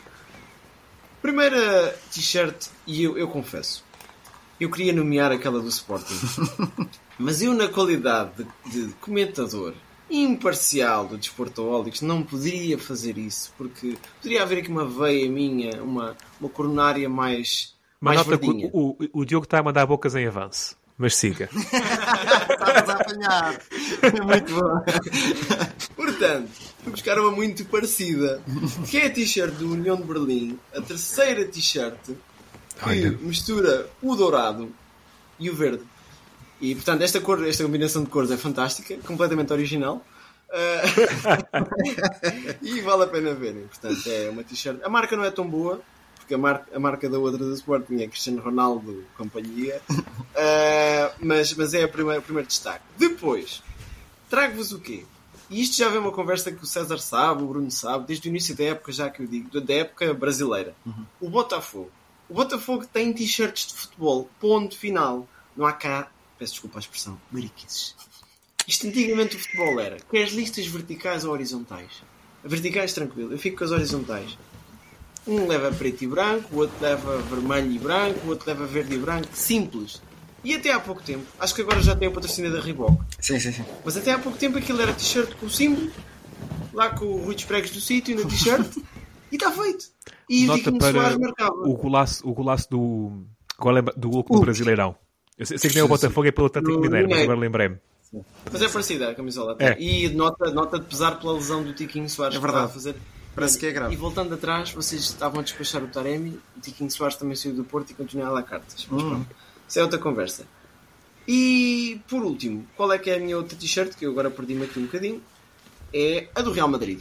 Primeira t-shirt, e eu, eu confesso, eu queria nomear aquela do Sporting. Mas eu, na qualidade de, de comentador imparcial do Desportoólicos, não poderia fazer isso, porque poderia haver aqui uma veia minha, uma, uma coronária mais Mas mais nota que o, o, o Diogo está a mandar bocas em avanço. Mas siga. Estavas a apanhar. Muito bom. Portanto, fui buscar uma muito parecida, que é a t-shirt do União de Berlim, a terceira t-shirt que Olha. mistura o dourado e o verde. E portanto, esta, cor, esta combinação de cores é fantástica, completamente original. Ah, e vale a pena verem. Portanto, é uma t-shirt. A marca não é tão boa, porque a, mar- a marca da outra do Sporting é Cristiano Ronaldo companhia. Ah, mas, mas é a primeira- o primeiro destaque. Depois, trago-vos o quê? E isto já vem uma conversa que o César sabe, o Bruno sabe, desde o início da época, já que eu digo, da época brasileira. O Botafogo. O Botafogo tem t-shirts de futebol, ponto final. Não há cá, peço desculpa a expressão, mariquices. Isto antigamente o futebol era, queres listas verticais ou horizontais? Verticais, tranquilo, eu fico com as horizontais. Um leva preto e branco, o outro leva vermelho e branco, o outro leva verde e branco, simples. E até há pouco tempo, acho que agora já tem o patrocínio da Reebok, Sim, sim, sim. mas até há pouco tempo aquilo era t-shirt com o símbolo, lá com o Rui dos Pregos do sítio na t-shirt, e está feito. E Nota para Soares marcava. o golaço, o golaço do, é do gol do Brasileirão. Eu sei, sei que nem é o Botafogo, é pelo Atlético Mineiro, mas Mineiro. agora lembrei-me. Mas é parecida a camisola. É. E nota, nota de pesar pela lesão do Tiquinho Soares É verdade. a fazer. Parece que é grave. E voltando atrás, vocês estavam a despachar o Taremi, o Tiquinho Soares também saiu do Porto e continua a dar cartas. Mas Hum. pronto, isso é outra conversa. E por último, qual é que é a minha outra t-shirt, que eu agora perdi-me aqui um bocadinho, é a do Real Madrid.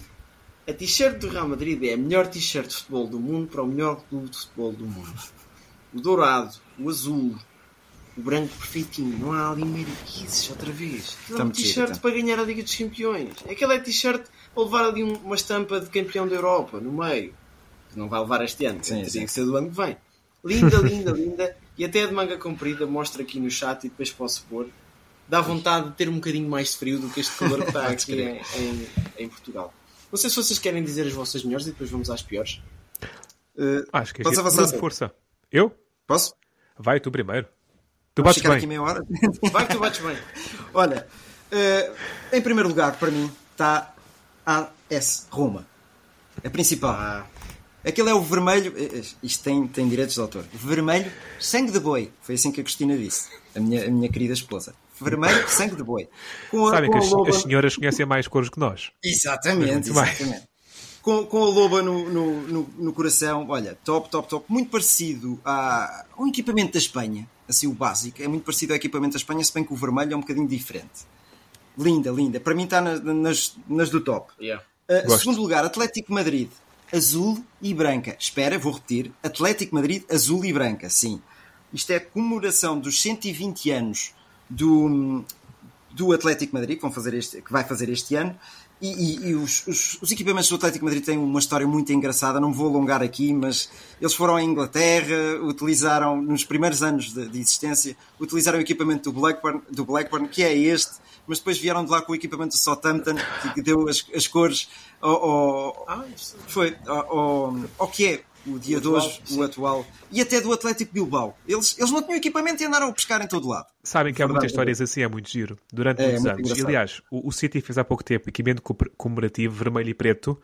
A t-shirt do Real Madrid é a melhor t-shirt de futebol do mundo para o melhor clube de futebol do mundo. O dourado, o azul, o branco perfeitinho, não há ali mariquices outra vez. Aquilo é Tá giro, t-shirt tá. para ganhar a Liga dos Campeões. Aquela é t-shirt para levar ali um- uma estampa de campeão da Europa no meio. Que não vai levar este ano, Sim, teria sim. que ser do ano que vem. Linda, linda, linda. E até de manga comprida, mostra aqui no chat e depois posso pôr. Dá vontade de ter um bocadinho mais de frio do que este calor que está aqui em, em, em Portugal. Não sei se vocês querem dizer as vossas melhores e depois vamos às piores. Uh, Acho que é giro. avançar, força. Eu? Posso? Vai, tu primeiro. Tu Vamos bates bem. aqui meia hora? Vai que tu bates bem. Olha, eh, em primeiro lugar, para mim, está a AS Roma. A principal. Ah. Aquele é o vermelho. eh, eh, Isto tem, tem direitos de autor. Vermelho, sangue de boi. Foi assim que a Cristina disse. A minha, a minha querida esposa. Vermelho, sangue de boi. Com a- Sabem com que a as, as senhoras conhecem mais cores que nós. Exatamente, mais. exatamente. Com, com a loba no, no, no, no coração, olha, top, top, top. Muito parecido à, ao equipamento da Espanha, assim o básico. É muito parecido ao equipamento da Espanha, se bem que o vermelho é um bocadinho diferente. Linda, linda. Para mim está na- nas, nas do top. Yeah. Uh, segundo lugar, Atlético Madrid, azul e branca. Espera, vou repetir. Atlético Madrid, azul e branca, sim. Isto é a comemoração dos 120 anos do, do Atlético Madrid, que, vão fazer este, que vai fazer este ano. E, e- e os, os- os equipamentos do Atlético Madrid têm uma história muito engraçada, não me vou alongar aqui, mas eles foram à Inglaterra, utilizaram, nos primeiros anos de, de existência, utilizaram o equipamento do Blackburn, do Blackburn, que é este, mas depois vieram de lá com o equipamento do Southampton, que, que deu as, as cores ao, ao- Ah, foi, ao, ao- ao que é o dia O de hoje, sim. o atual, e até do Atlético Bilbao. Eles, eles não tinham equipamento e andaram a pescar em todo lado. Sabem que há Verdade, muitas histórias assim, é muito giro. Durante É, muitos muito anos. E, aliás, o, o City fez há pouco tempo equipamento co- comemorativo vermelho e preto,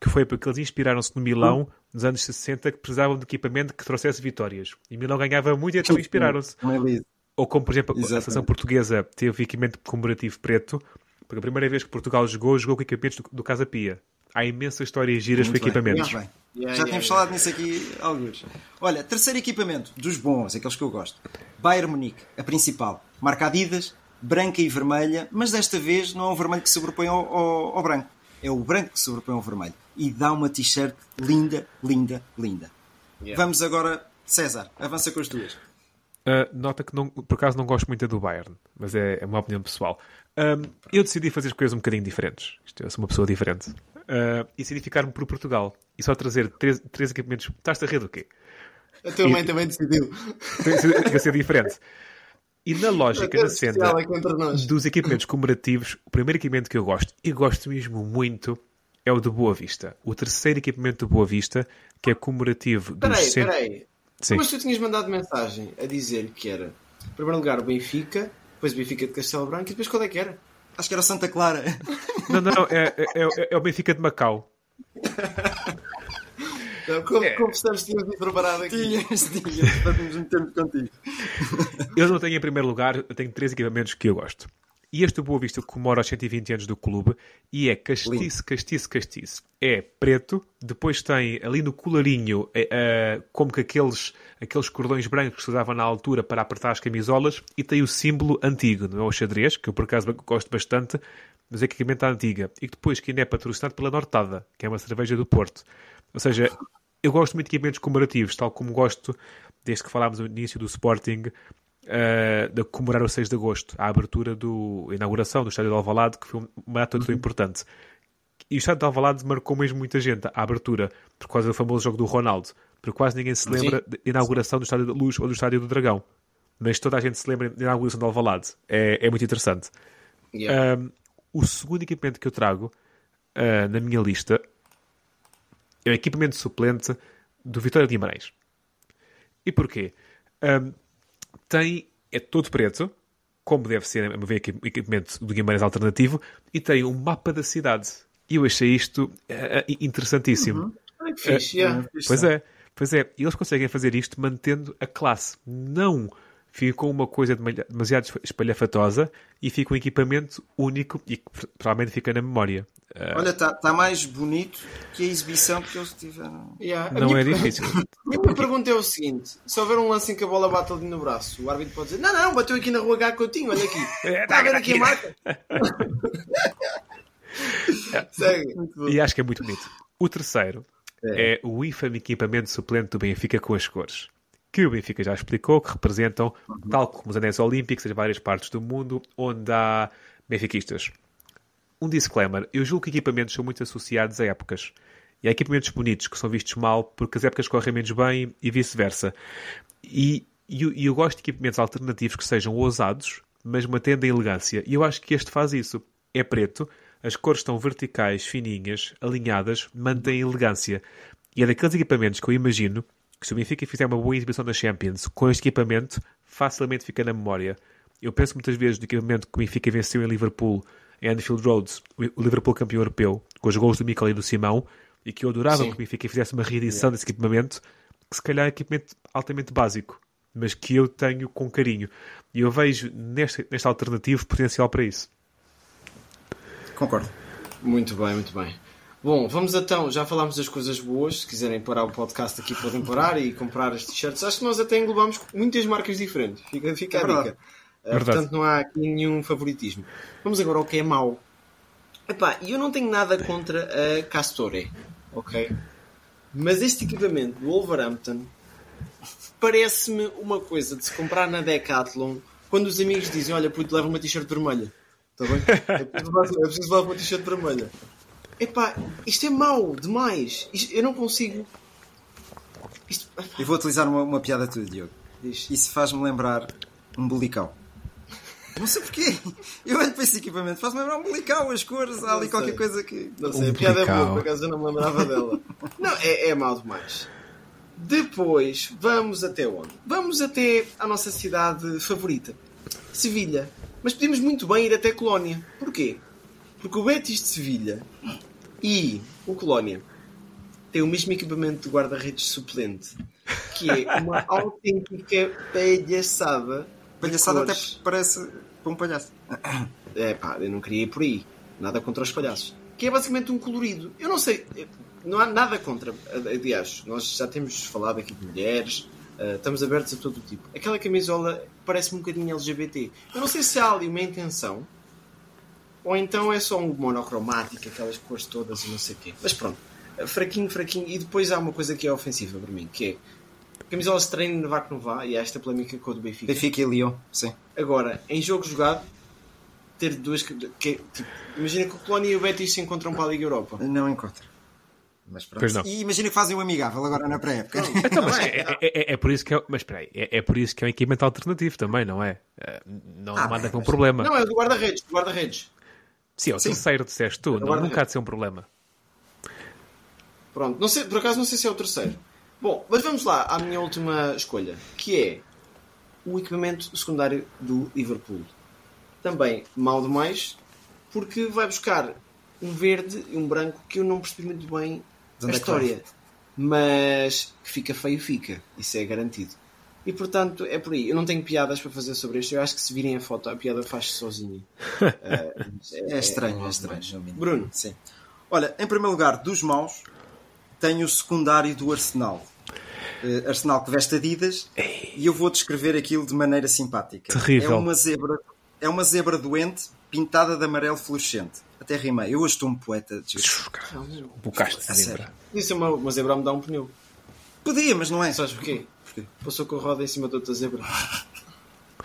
que foi porque eles inspiraram-se no Milão, nos anos 60, que precisavam de equipamento que trouxesse vitórias. E Milão ganhava muito, então inspiraram-se. É liso. Ou como, por exemplo, a Exatamente. seleção portuguesa teve equipamento comemorativo preto, porque a primeira vez que Portugal jogou, jogou com equipamentos do, do Casa Pia. Há imensas histórias giras Muito com equipamentos. Bem. Yeah, Já yeah, tínhamos yeah. falado nisso aqui alguns. Olha, terceiro equipamento, dos bons, aqueles que eu gosto. Bayern Munique, a principal. Marca Adidas, branca e vermelha, mas desta vez não é um vermelho que se sobrepõe ao, ao- ao branco. É o branco que se sobrepõe ao vermelho. E dá uma t-shirt linda, linda, linda. Yeah. Vamos agora, César, avança com as tuas. Uh, nota que não, por acaso não gosto muito do Bayern, mas é, é uma opinião pessoal. Um, eu decidi fazer as coisas um bocadinho diferentes. Isto, eu sou uma pessoa diferente. Uh, e decidi ficar-me por Portugal. E só trazer três, três equipamentos. Estás a rir do quê? A tua mãe também decidiu. Tem que ser diferente. E na lógica, na senda nós. dos equipamentos comemorativos, o primeiro equipamento que eu gosto, e gosto mesmo muito, é o do Boa Vista. O terceiro equipamento do Boa Vista, que é comemorativo dos Peraí, cento- peraí. Sim. Mas tu tinhas mandado mensagem a dizer que era, em primeiro lugar, o Benfica, depois o Benfica de Castelo Branco e depois qual é que era? Acho que era Santa Clara. Não, não, é, é, é- é o Benfica de Macau. Então, como, como estamos, tínhamos de preparado aqui. Tinhas, tinhas, estamos muito tempo contigo. Eu não tenho em primeiro lugar, eu tenho três equipamentos que eu gosto. E este Boa Vista comemora os 120 anos do clube e é castiço, castiço, castiço. É preto, depois tem ali no colarinho é, é, como que aqueles, aqueles cordões brancos que se usavam na altura para apertar as camisolas e tem o símbolo antigo, não é o xadrez, que eu por acaso gosto bastante, mas é equipamento antiga. E depois que ainda é patrocinado pela Nortada, que é uma cerveja do Porto. Ou seja, eu gosto muito de equipamentos comemorativos, tal como gosto, desde que falámos no início do Sporting, uh, de comemorar o 6 de agosto, a abertura do a inauguração do estádio de Alvalade, que foi uma data muito uhum. importante. E o estádio de Alvalade marcou mesmo muita gente, a abertura, por causa do famoso jogo do Ronaldo, porque quase ninguém se lembra Sim. da inauguração do estádio da Luz ou do estádio do Dragão. Mas toda a gente se lembra da inauguração do Alvalade. É, é muito interessante. Yeah. Um, o segundo equipamento que eu trago uh, na minha lista é o equipamento suplente do Vitória de Guimarães. E porquê? Um, tem, é todo preto, como deve ser a ver equipamento do Guimarães alternativo, e tem um mapa da cidade. E eu achei isto uh, interessantíssimo. Uhum. Ai, fixe, uh, yeah. Pois é, pois é. E eles conseguem fazer isto mantendo a classe. Não fica uma coisa demasiado espalhafatosa e fica um equipamento único e que provavelmente fica na memória. Uh... Olha, está tá mais bonito que a exibição que eles tiveram. Yeah. Não é difícil. A minha pergunta é o seguinte: se houver um lance em que a bola bate ali no braço, o árbitro pode dizer: Não, não, bateu aqui na rua H Coutinho, olha aqui. É, está a ver aqui a marca? e acho que é muito bonito. O terceiro é, é o infame equipamento suplente do Benfica com as cores que o Benfica já explicou, que representam, tal como os anéis olímpicos, as várias partes do mundo onde há benfiquistas. Um disclaimer: eu julgo que equipamentos são muito associados a épocas. E há equipamentos bonitos que são vistos mal porque as épocas correm menos bem e vice-versa. E, e, e eu gosto de equipamentos alternativos que sejam ousados, mas mantendo a elegância. E eu acho que este faz isso. É preto, as cores estão verticais, fininhas, alinhadas, mantém a elegância. E é daqueles equipamentos que eu imagino que se o Benfica fizer uma boa exibição na Champions com este equipamento, facilmente fica na memória. Eu penso muitas vezes no equipamento que o Benfica venceu em Liverpool, em Anfield Roads, o Liverpool campeão europeu, com os gols do Mikel e do Simão, e que eu adorava Sim. que o Benfica fizesse uma reedição desse equipamento, que se calhar é equipamento altamente básico, mas que eu tenho com carinho. E eu vejo neste, neste alternativo potencial para isso. Concordo. Muito bem, muito bem. Bom, vamos então, já falámos das coisas boas. Se quiserem parar o podcast aqui, podem parar e comprar as t-shirts. Acho que nós até englobamos muitas marcas diferentes. Fica, fica a dica. Uh, portanto, não há aqui nenhum favoritismo. Vamos agora ao que é mau. Epá, eu não tenho nada contra a Castore, ok? Mas este equipamento do Wolverhampton parece-me uma coisa de se comprar na Decathlon quando os amigos dizem: Olha, puto, leva uma t-shirt vermelha. Está bem? É preciso levar uma t-shirt vermelha. Epá, isto é mau demais. Isto, eu não consigo. Isto... Eu vou utilizar uma, uma piada tua, Diogo. Diz. Isso faz-me lembrar um bulical. Não sei porquê. Eu olho para esse equipamento, faz-me lembrar um bulical, as cores, há ali qualquer coisa que. Não sei, um a piada é boa, por acaso eu não me lembrava dela. Não, é, é mau demais. Depois, vamos até onde? Vamos até a nossa cidade favorita, Sevilha. Mas podemos muito bem ir até Colónia. Porquê? Porque o Betis de Sevilha e o Colónia têm o mesmo equipamento de guarda-redes suplente, que é uma autêntica palhaçada. Palhaçada até parece um palhaço. É pá, eu não queria ir por aí. Nada contra os palhaços. Que é basicamente um colorido. Eu não sei, não há nada contra. Aliás, nós já temos falado aqui de mulheres, Uh, estamos abertos a todo o tipo. Aquela camisola parece-me um bocadinho LGBT. Eu não sei se há ali uma intenção ou então é só um monocromático, aquelas cores todas e não sei o quê. Mas pronto, fraquinho, fraquinho. E depois há uma coisa que é ofensiva para mim, que é camisolas de treino no vá que não vá, e há esta polémica com o do Benfica. Benfica e Lyon, sim. Agora, em jogo jogado, ter duas. Que, tipo, imagina que o Colónia e o Betis se encontram para a Liga Europa. Não encontram. Mas pronto. E imagina que fazem um amigável agora na pré-época. Então, é, é, é, é, por isso que é, mas espera aí, é, é, por isso que é um equipamento alternativo também, não é? Eh, não ah, manda com um problema. Não, é o do guarda-redes, guarda-redes. Sim, é o Sim. terceiro disseste tu, não, nunca há de ser um problema. Pronto, não sei, por acaso não sei se é o terceiro. Bom, mas vamos lá à minha última escolha, que é o equipamento secundário do Liverpool. Também mal demais, porque vai buscar um verde e um branco que eu não percebi muito bem a história. mas que fica feio, fica. Isso é garantido. E portanto, é por aí. Eu não tenho piadas para fazer sobre isto. Eu acho que se virem a foto, a piada faz-se sozinha. Eh, É estranho, é estranho. Bruno, Sim. Olha, em primeiro lugar, dos maus, tenho o secundário do Arsenal. Eh, Arsenal que veste Adidas e eu vou descrever aquilo de maneira simpática. Terrível. É uma zebra, é uma zebra doente pintada de amarelo fluorescente. Até rimei. Eu hoje estou um poeta. Bocaste de zebra. isso é uma, uma zebra a me dar um pneu. Podia, mas não é. Sabes porquê? Porquê? Passou com a roda em cima de outra zebra.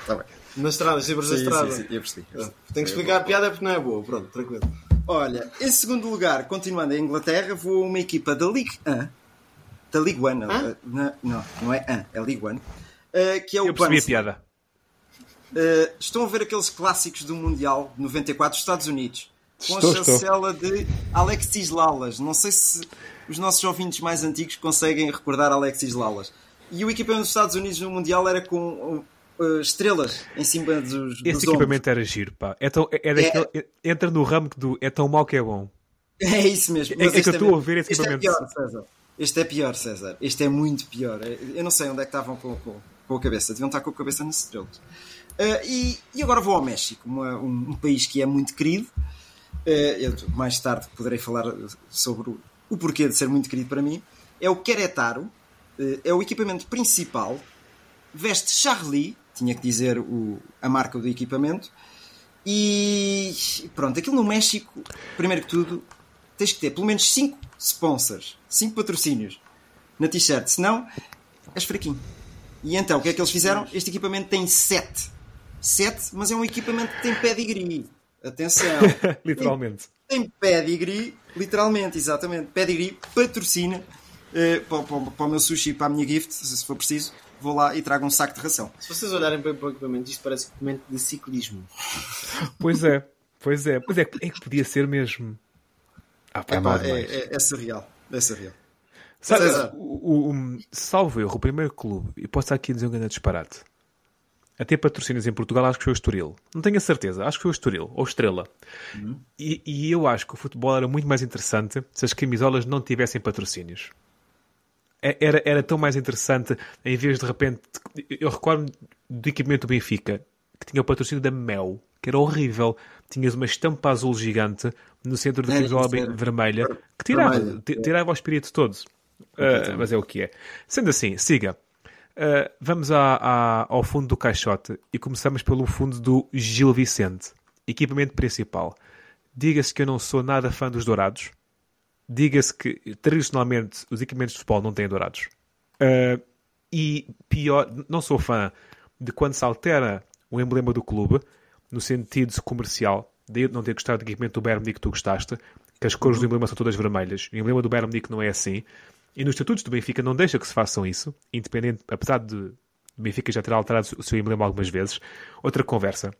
Tá bem. Na estrada, zebras da Sim, estrada. sim, sim, eu percebi. Tenho que explicar a piada porque não é boa. Pronto, tranquilo. Olha, em segundo lugar, continuando em Inglaterra, vou a uma equipa da Ligue 1. Da Ligue 1, não, eh, não, não, é 1, é Ligue 1. eh, que é o Eu percebi a Barnsley. piada. Uh, estão a ver aqueles clássicos do Mundial de 94 dos Estados Unidos com Estou, a estou. chancela de Alexis Lalas. Não sei se os nossos ouvintes mais antigos conseguem recordar Alexis Lalas. E o equipamento dos Estados Unidos no Mundial era com uh, estrelas em cima dos, Esse equipamento era giro, pá. É tão, é, é daquele, entra no ramo do é tão mau que é bom. É isso mesmo. É Mas que este eu estou a ver esse este é equipamento. pior, César. Este é pior, César. Este é muito pior. Eu não sei onde é que estavam com, com, com a cabeça. Deviam estar com a cabeça nas estrelas. Uh, e, e agora vou ao México, uma- um, um país que é muito querido. Uh, eu mais tarde poderei falar sobre o, o porquê de ser muito querido para mim. É o Querétaro. Uh, é o equipamento principal. Veste Charlie, tinha que dizer o, a marca do equipamento. E pronto, aquilo no México, primeiro que tudo, tens que ter pelo menos 5 sponsors, 5 patrocínios na t-shirt, senão és fraquinho. E então, o que é que eles fizeram? Este equipamento tem 7. 7, mas é um equipamento que tem pedigree. Atenção. Literalmente. Tem pedigree, literalmente, exatamente. Pedigree patrocina eh, para, para- para o meu sushi e para a minha gift, se for preciso. Vou lá e trago um saco de ração. Se vocês olharem bem para o equipamento, isto parece equipamento de ciclismo. Pois é, pois é. Pois é, é que podia ser mesmo. Ah, pá, é demais. é, é, é surreal. É surreal. Sabe, o, o, o- salvo erro, o primeiro clube, e posso estar aqui a dizer um grande disparate, a ter patrocínios em Portugal, acho que foi o Estoril. Não tenho a certeza, acho que foi o Estoril, ou Estrela. E, e eu acho que o futebol era muito mais interessante se as camisolas não tivessem patrocínios. É- Era, era tão mais interessante, em vez de repente. Eu recordo do equipamento do Benfica, que tinha o patrocínio da Mel, que era horrível. Tinhas uma estampa azul gigante no centro da camisola vermelha, que tirava, ti- tirava o espírito todo. Ah, mas é o que é. Sendo assim, siga. Ah, vamos à- à- ao fundo do caixote e começamos pelo fundo do Gil Vicente. Equipamento principal. Diga-se que eu não sou nada fã dos dourados. Diga-se que tradicionalmente os equipamentos de futebol não têm dourados. Ah, e pior, não sou fã de quando se altera o emblema do clube no sentido comercial. Eu não ter gostado do equipamento do Bayern Munique que tu gostaste, que as cores do emblema são todas vermelhas. O emblema do Bayern Munique não é assim. E nos estatutos do Benfica não deixa que se façam isso, independente, apesar de o Benfica já ter alterado o seu emblema algumas vezes. Outra conversa.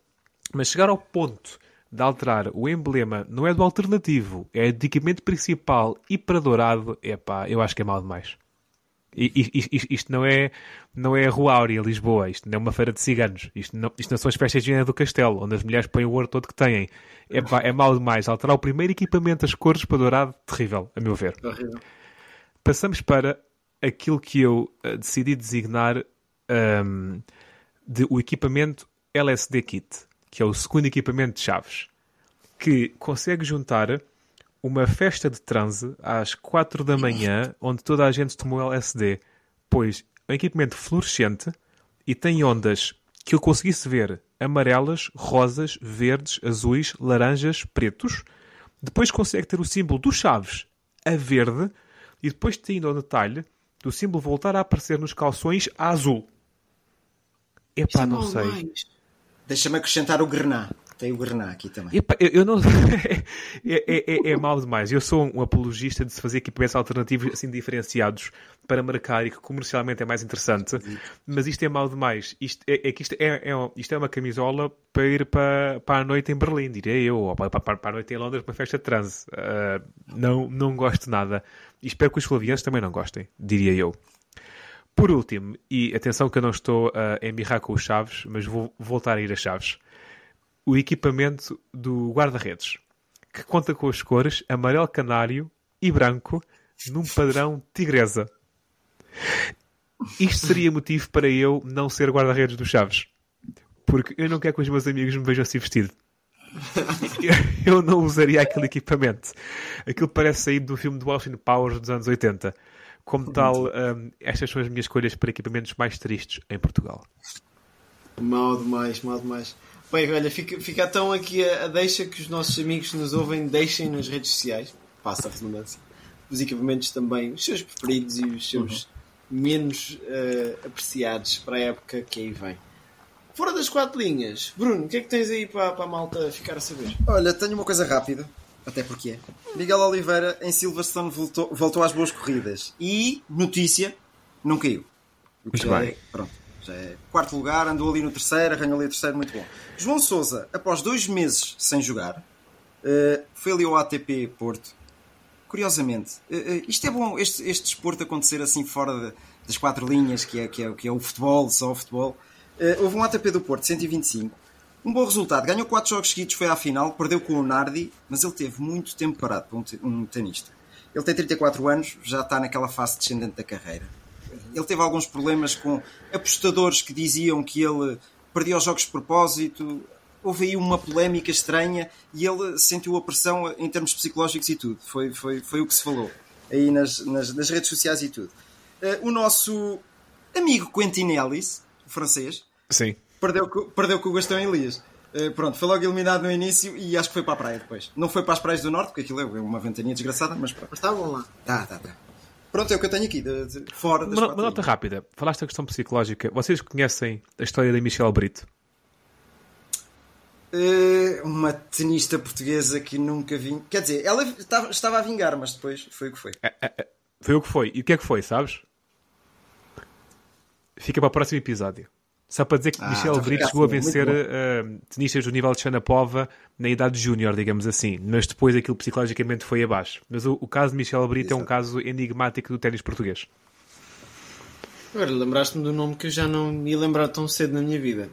Mas chegar ao ponto de alterar o emblema não é do alternativo, é do equipamento principal e para dourado, é pá, eu acho que é mal demais. I- Isto, isto não é não é a Rua Áurea, Lisboa. Isto não é uma feira de ciganos. Isto não, isto não são as festas de do Castelo, onde as mulheres põem o ouro todo que têm. É, pá, é mal demais. Alterar o primeiro equipamento, as cores para dourado, terrível, a meu ver. Horrível. Passamos para aquilo que eu eh, decidi designar ahm, de o equipamento LSD Kit, que é o segundo equipamento de chaves, que consegue juntar uma festa de transe às 4 da manhã, onde toda a gente tomou LSD, pois é um equipamento fluorescente e tem ondas que eu conseguisse ver amarelas, rosas, verdes, azuis, laranjas, pretos. Depois consegue ter o símbolo dos chaves a verde e depois tem ainda o detalhe do símbolo voltar a aparecer nos calções a azul. Epá, não sei. Deixa-me acrescentar o Grená. Tem o Grená aqui também. Epá, eu, eu não. é, é, é, é mau demais. Eu sou um apologista de se fazer equipamentos alternativos assim diferenciados para marcar e que comercialmente é mais interessante, mas isto é mau demais. Isto é, é que isto é, é, isto é uma camisola para ir para, para a noite em Berlim, diria eu, ou para, para, para a noite em Londres, para uma festa de transe. Ah, não, não gosto nada. E espero que os flavianos também não gostem, diria eu. Por último, e atenção que eu não estou a embirrar com os chaves, mas vou voltar a ir a chaves o equipamento do guarda-redes, que conta com as cores amarelo canário e branco num padrão tigresa. Isto seria motivo para eu não ser guarda-redes do Chaves. Porque eu não quero que os meus amigos me vejam assim vestido. Eu não usaria aquele equipamento. Aquilo parece sair do filme do Austin Powers dos anos 80. Como tal, um, estas são as minhas escolhas para equipamentos mais tristes em Portugal. Mal demais, mal demais. Bem, olha, fica, fica então aqui a, a deixa que os nossos amigos que nos ouvem deixem nas redes sociais, passa a redundância, os equipamentos também, os seus preferidos e os seus uhum. menos uh, apreciados para a época que aí vem. Fora das quatro linhas, Bruno, o que é que tens aí para, para a malta ficar a saber? Olha, tenho uma coisa rápida, até porque é. Miguel Oliveira em Silverstone voltou, voltou às boas corridas e, notícia, não caiu. Muito bem. É, pronto, já é quarto lugar, andou ali no terceiro, arranhou ali o terceiro, muito bom. João Souza, após dois meses sem jogar, uh, foi ali ao ATP Porto. Curiosamente, uh, uh, isto é bom, este, este desporto acontecer assim fora de, das quatro linhas, que é, que, é, que é o futebol, só o futebol. houve um ATP do Porto, 125. Um bom resultado, ganhou quatro jogos seguidos, foi à final, perdeu com o Nardi, mas ele teve muito tempo parado para um, um tenista. Ele tem 34 anos, já está naquela fase descendente da carreira ele teve alguns problemas com apostadores que diziam que ele perdia os jogos de propósito. Houve aí uma polémica estranha e ele sentiu a pressão em termos psicológicos e tudo. Foi, foi, foi o que se falou aí nas, nas, nas redes sociais e tudo. Uh, o nosso amigo Quentin Ellis, o francês, Sim. Perdeu, perdeu com o Gastão Elias. Uh, pronto, foi logo eliminado no início e acho que foi para a praia depois. Não foi para as praias do norte, porque aquilo é uma ventania desgraçada, mas pronto. Mas estavam lá. Tá, tá, tá. Pronto, é o que eu tenho aqui, de, de, fora das Uma, uma nota rápida. Falaste da questão psicológica. Vocês conhecem a história da Michelle Brito? Uh, uma tenista portuguesa que nunca vi. Quer dizer, ela estava, estava a vingar, mas depois foi o que foi. É, é, é. Foi o que foi. E o que é que foi, sabes? Fica para o próximo episódio. Só para dizer que ah, Michel Brito chegou a vencer uh, tenistas do nível de Xanapova na idade júnior, digamos assim. Mas depois aquilo psicologicamente foi abaixo. Mas o, o caso de Michel Brito Exato. é um caso enigmático do ténis português. Agora, lembraste-me do nome que eu já não me ia lembrar tão cedo na minha vida.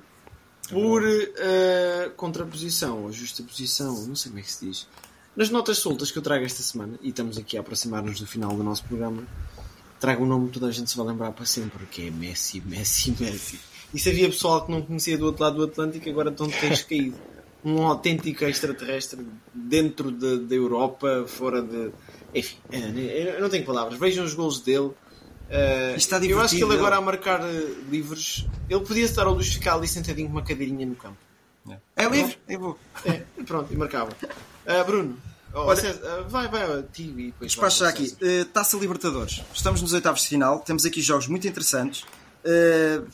Por uh, contraposição, ou justaposição, não sei como é que se diz. Nas notas soltas que eu trago esta semana, e estamos aqui a aproximar-nos do final do nosso programa, trago um nome que toda a gente se vai lembrar para sempre, que é Messi, Messi, Messi. E se havia pessoal que não conhecia do outro lado do Atlântico, agora estão de queixo caído. Um autêntico extraterrestre dentro da de, de Europa, fora de. Enfim, eu não tenho palavras. Vejam os gols dele. Uh, eu acho que ele agora a marcar uh, livros, ele podia estar ao luz ficar ali sentadinho com uma cadeirinha no campo. É, é livre? Eu vou. É, pronto, e marcava. Uh, Bruno, oh, Olha, César, vai, vai ti e depois. Despacha aqui. Taça Libertadores. Estamos nos oitavos de final. Temos aqui jogos muito interessantes. Uh,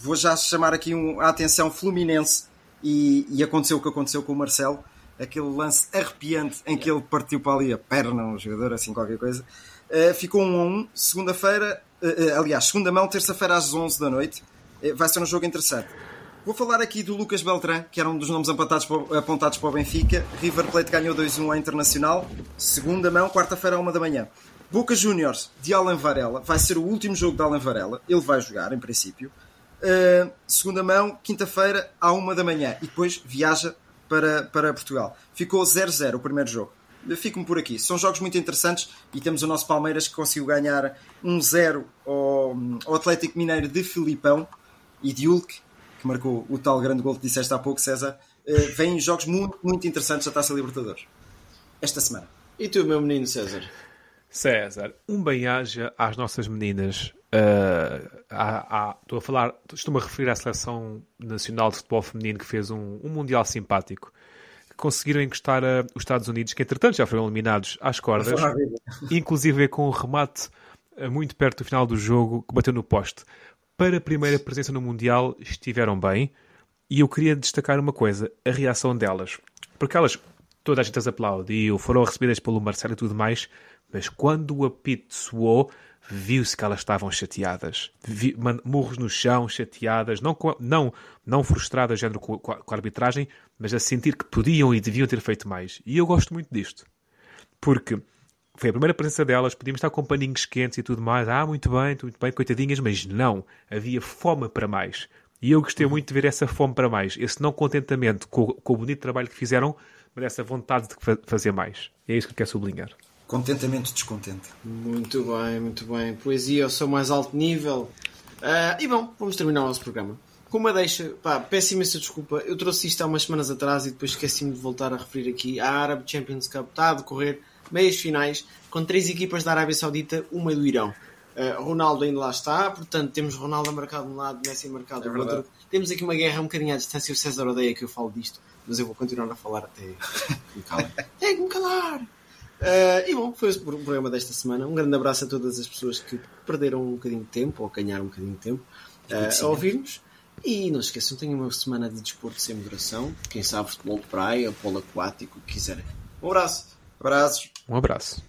vou já chamar aqui um, a atenção Fluminense e, e, aconteceu o que aconteceu com o Marcelo, aquele lance arrepiante em que ele partiu para ali a perna, um jogador, assim qualquer coisa. Uh, ficou 1 um a 1, um, segunda-feira, uh, aliás, segunda mão, terça-feira às 11 da noite. vai ser um jogo interessante. Vou falar aqui do Lucas Beltrán, que era um dos nomes apontados para, apontados para o Benfica. River Plate ganhou 2-1 à Internacional. Segunda mão, quarta-feira à 1 da manhã. Boca Juniors de Alan Varela vai ser o último jogo de Alan Varela. Ele vai jogar, em princípio. Uh, segunda mão, quinta-feira, à uma da manhã. E depois viaja para, para Portugal. Ficou 0-0 o primeiro jogo. Fico-me por aqui. São jogos muito interessantes e temos o nosso Palmeiras que conseguiu ganhar 1-0 ao, ao Atlético Mineiro de Filipão e de Hulk, que marcou o tal grande gol que disseste há pouco, César. Uh, vêm jogos muito, muito interessantes da Taça Libertadores esta semana. E tu, meu menino César? César, um bem-aja às nossas meninas. Uh, há, há, estou a falar, estou-me a referir à seleção nacional de futebol feminino que fez um, um mundial simpático. Conseguiram encostar a, os Estados Unidos, que entretanto já foram eliminados às cordas, inclusive com um remate uh, muito perto do final do jogo que bateu no poste. Para a primeira presença no Mundial estiveram bem e eu queria destacar uma coisa, a reação delas. Porque elas, toda a gente as aplaudiu, foram recebidas pelo Marcelo e tudo mais, mas quando o apito soou, viu-se que elas estavam chateadas. Vi, murros no chão, chateadas, não, não, não frustradas género, com, com, a arbitragem, mas a sentir que podiam e deviam ter feito mais. E eu gosto muito disto. Porque foi a primeira presença delas, podíamos estar com paninhos quentes e tudo mais. Ah, muito bem, muito bem, coitadinhas, mas não. Havia fome para mais. E eu gostei muito de ver essa fome para mais, esse não contentamento com, com o bonito trabalho que fizeram, mas essa vontade de fazer mais. É isso que eu quero sublinhar. Contentamento descontente. Muito bem, muito bem. Poesia ao seu mais alto nível. Ah, e bom, vamos terminar o nosso programa. Com uma deixa, pá, peço imensa desculpa. Eu trouxe isto há umas semanas atrás e depois esqueci-me de voltar a referir aqui. A Arab Champions Cup está a decorrer meias finais com três equipas da Arábia Saudita, uma do Irão. Uh, Ronaldo ainda lá está, portanto temos Ronaldo marcado de um lado, Messi marcado do É outro. Temos aqui uma guerra um bocadinho à distância. O César odeia que eu falo disto, mas eu vou continuar a falar até me calem. É que me calar! Uh, e bom, foi o programa desta semana. Um grande abraço a todas as pessoas que perderam um bocadinho de tempo ou ganharam um bocadinho de tempo uh, a ouvir-nos. E não se esqueçam, tenham uma semana de desporto sem moderação. Quem sabe futebol de praia, polo aquático, o que quiserem. Um abraço. Abraços. Um abraço.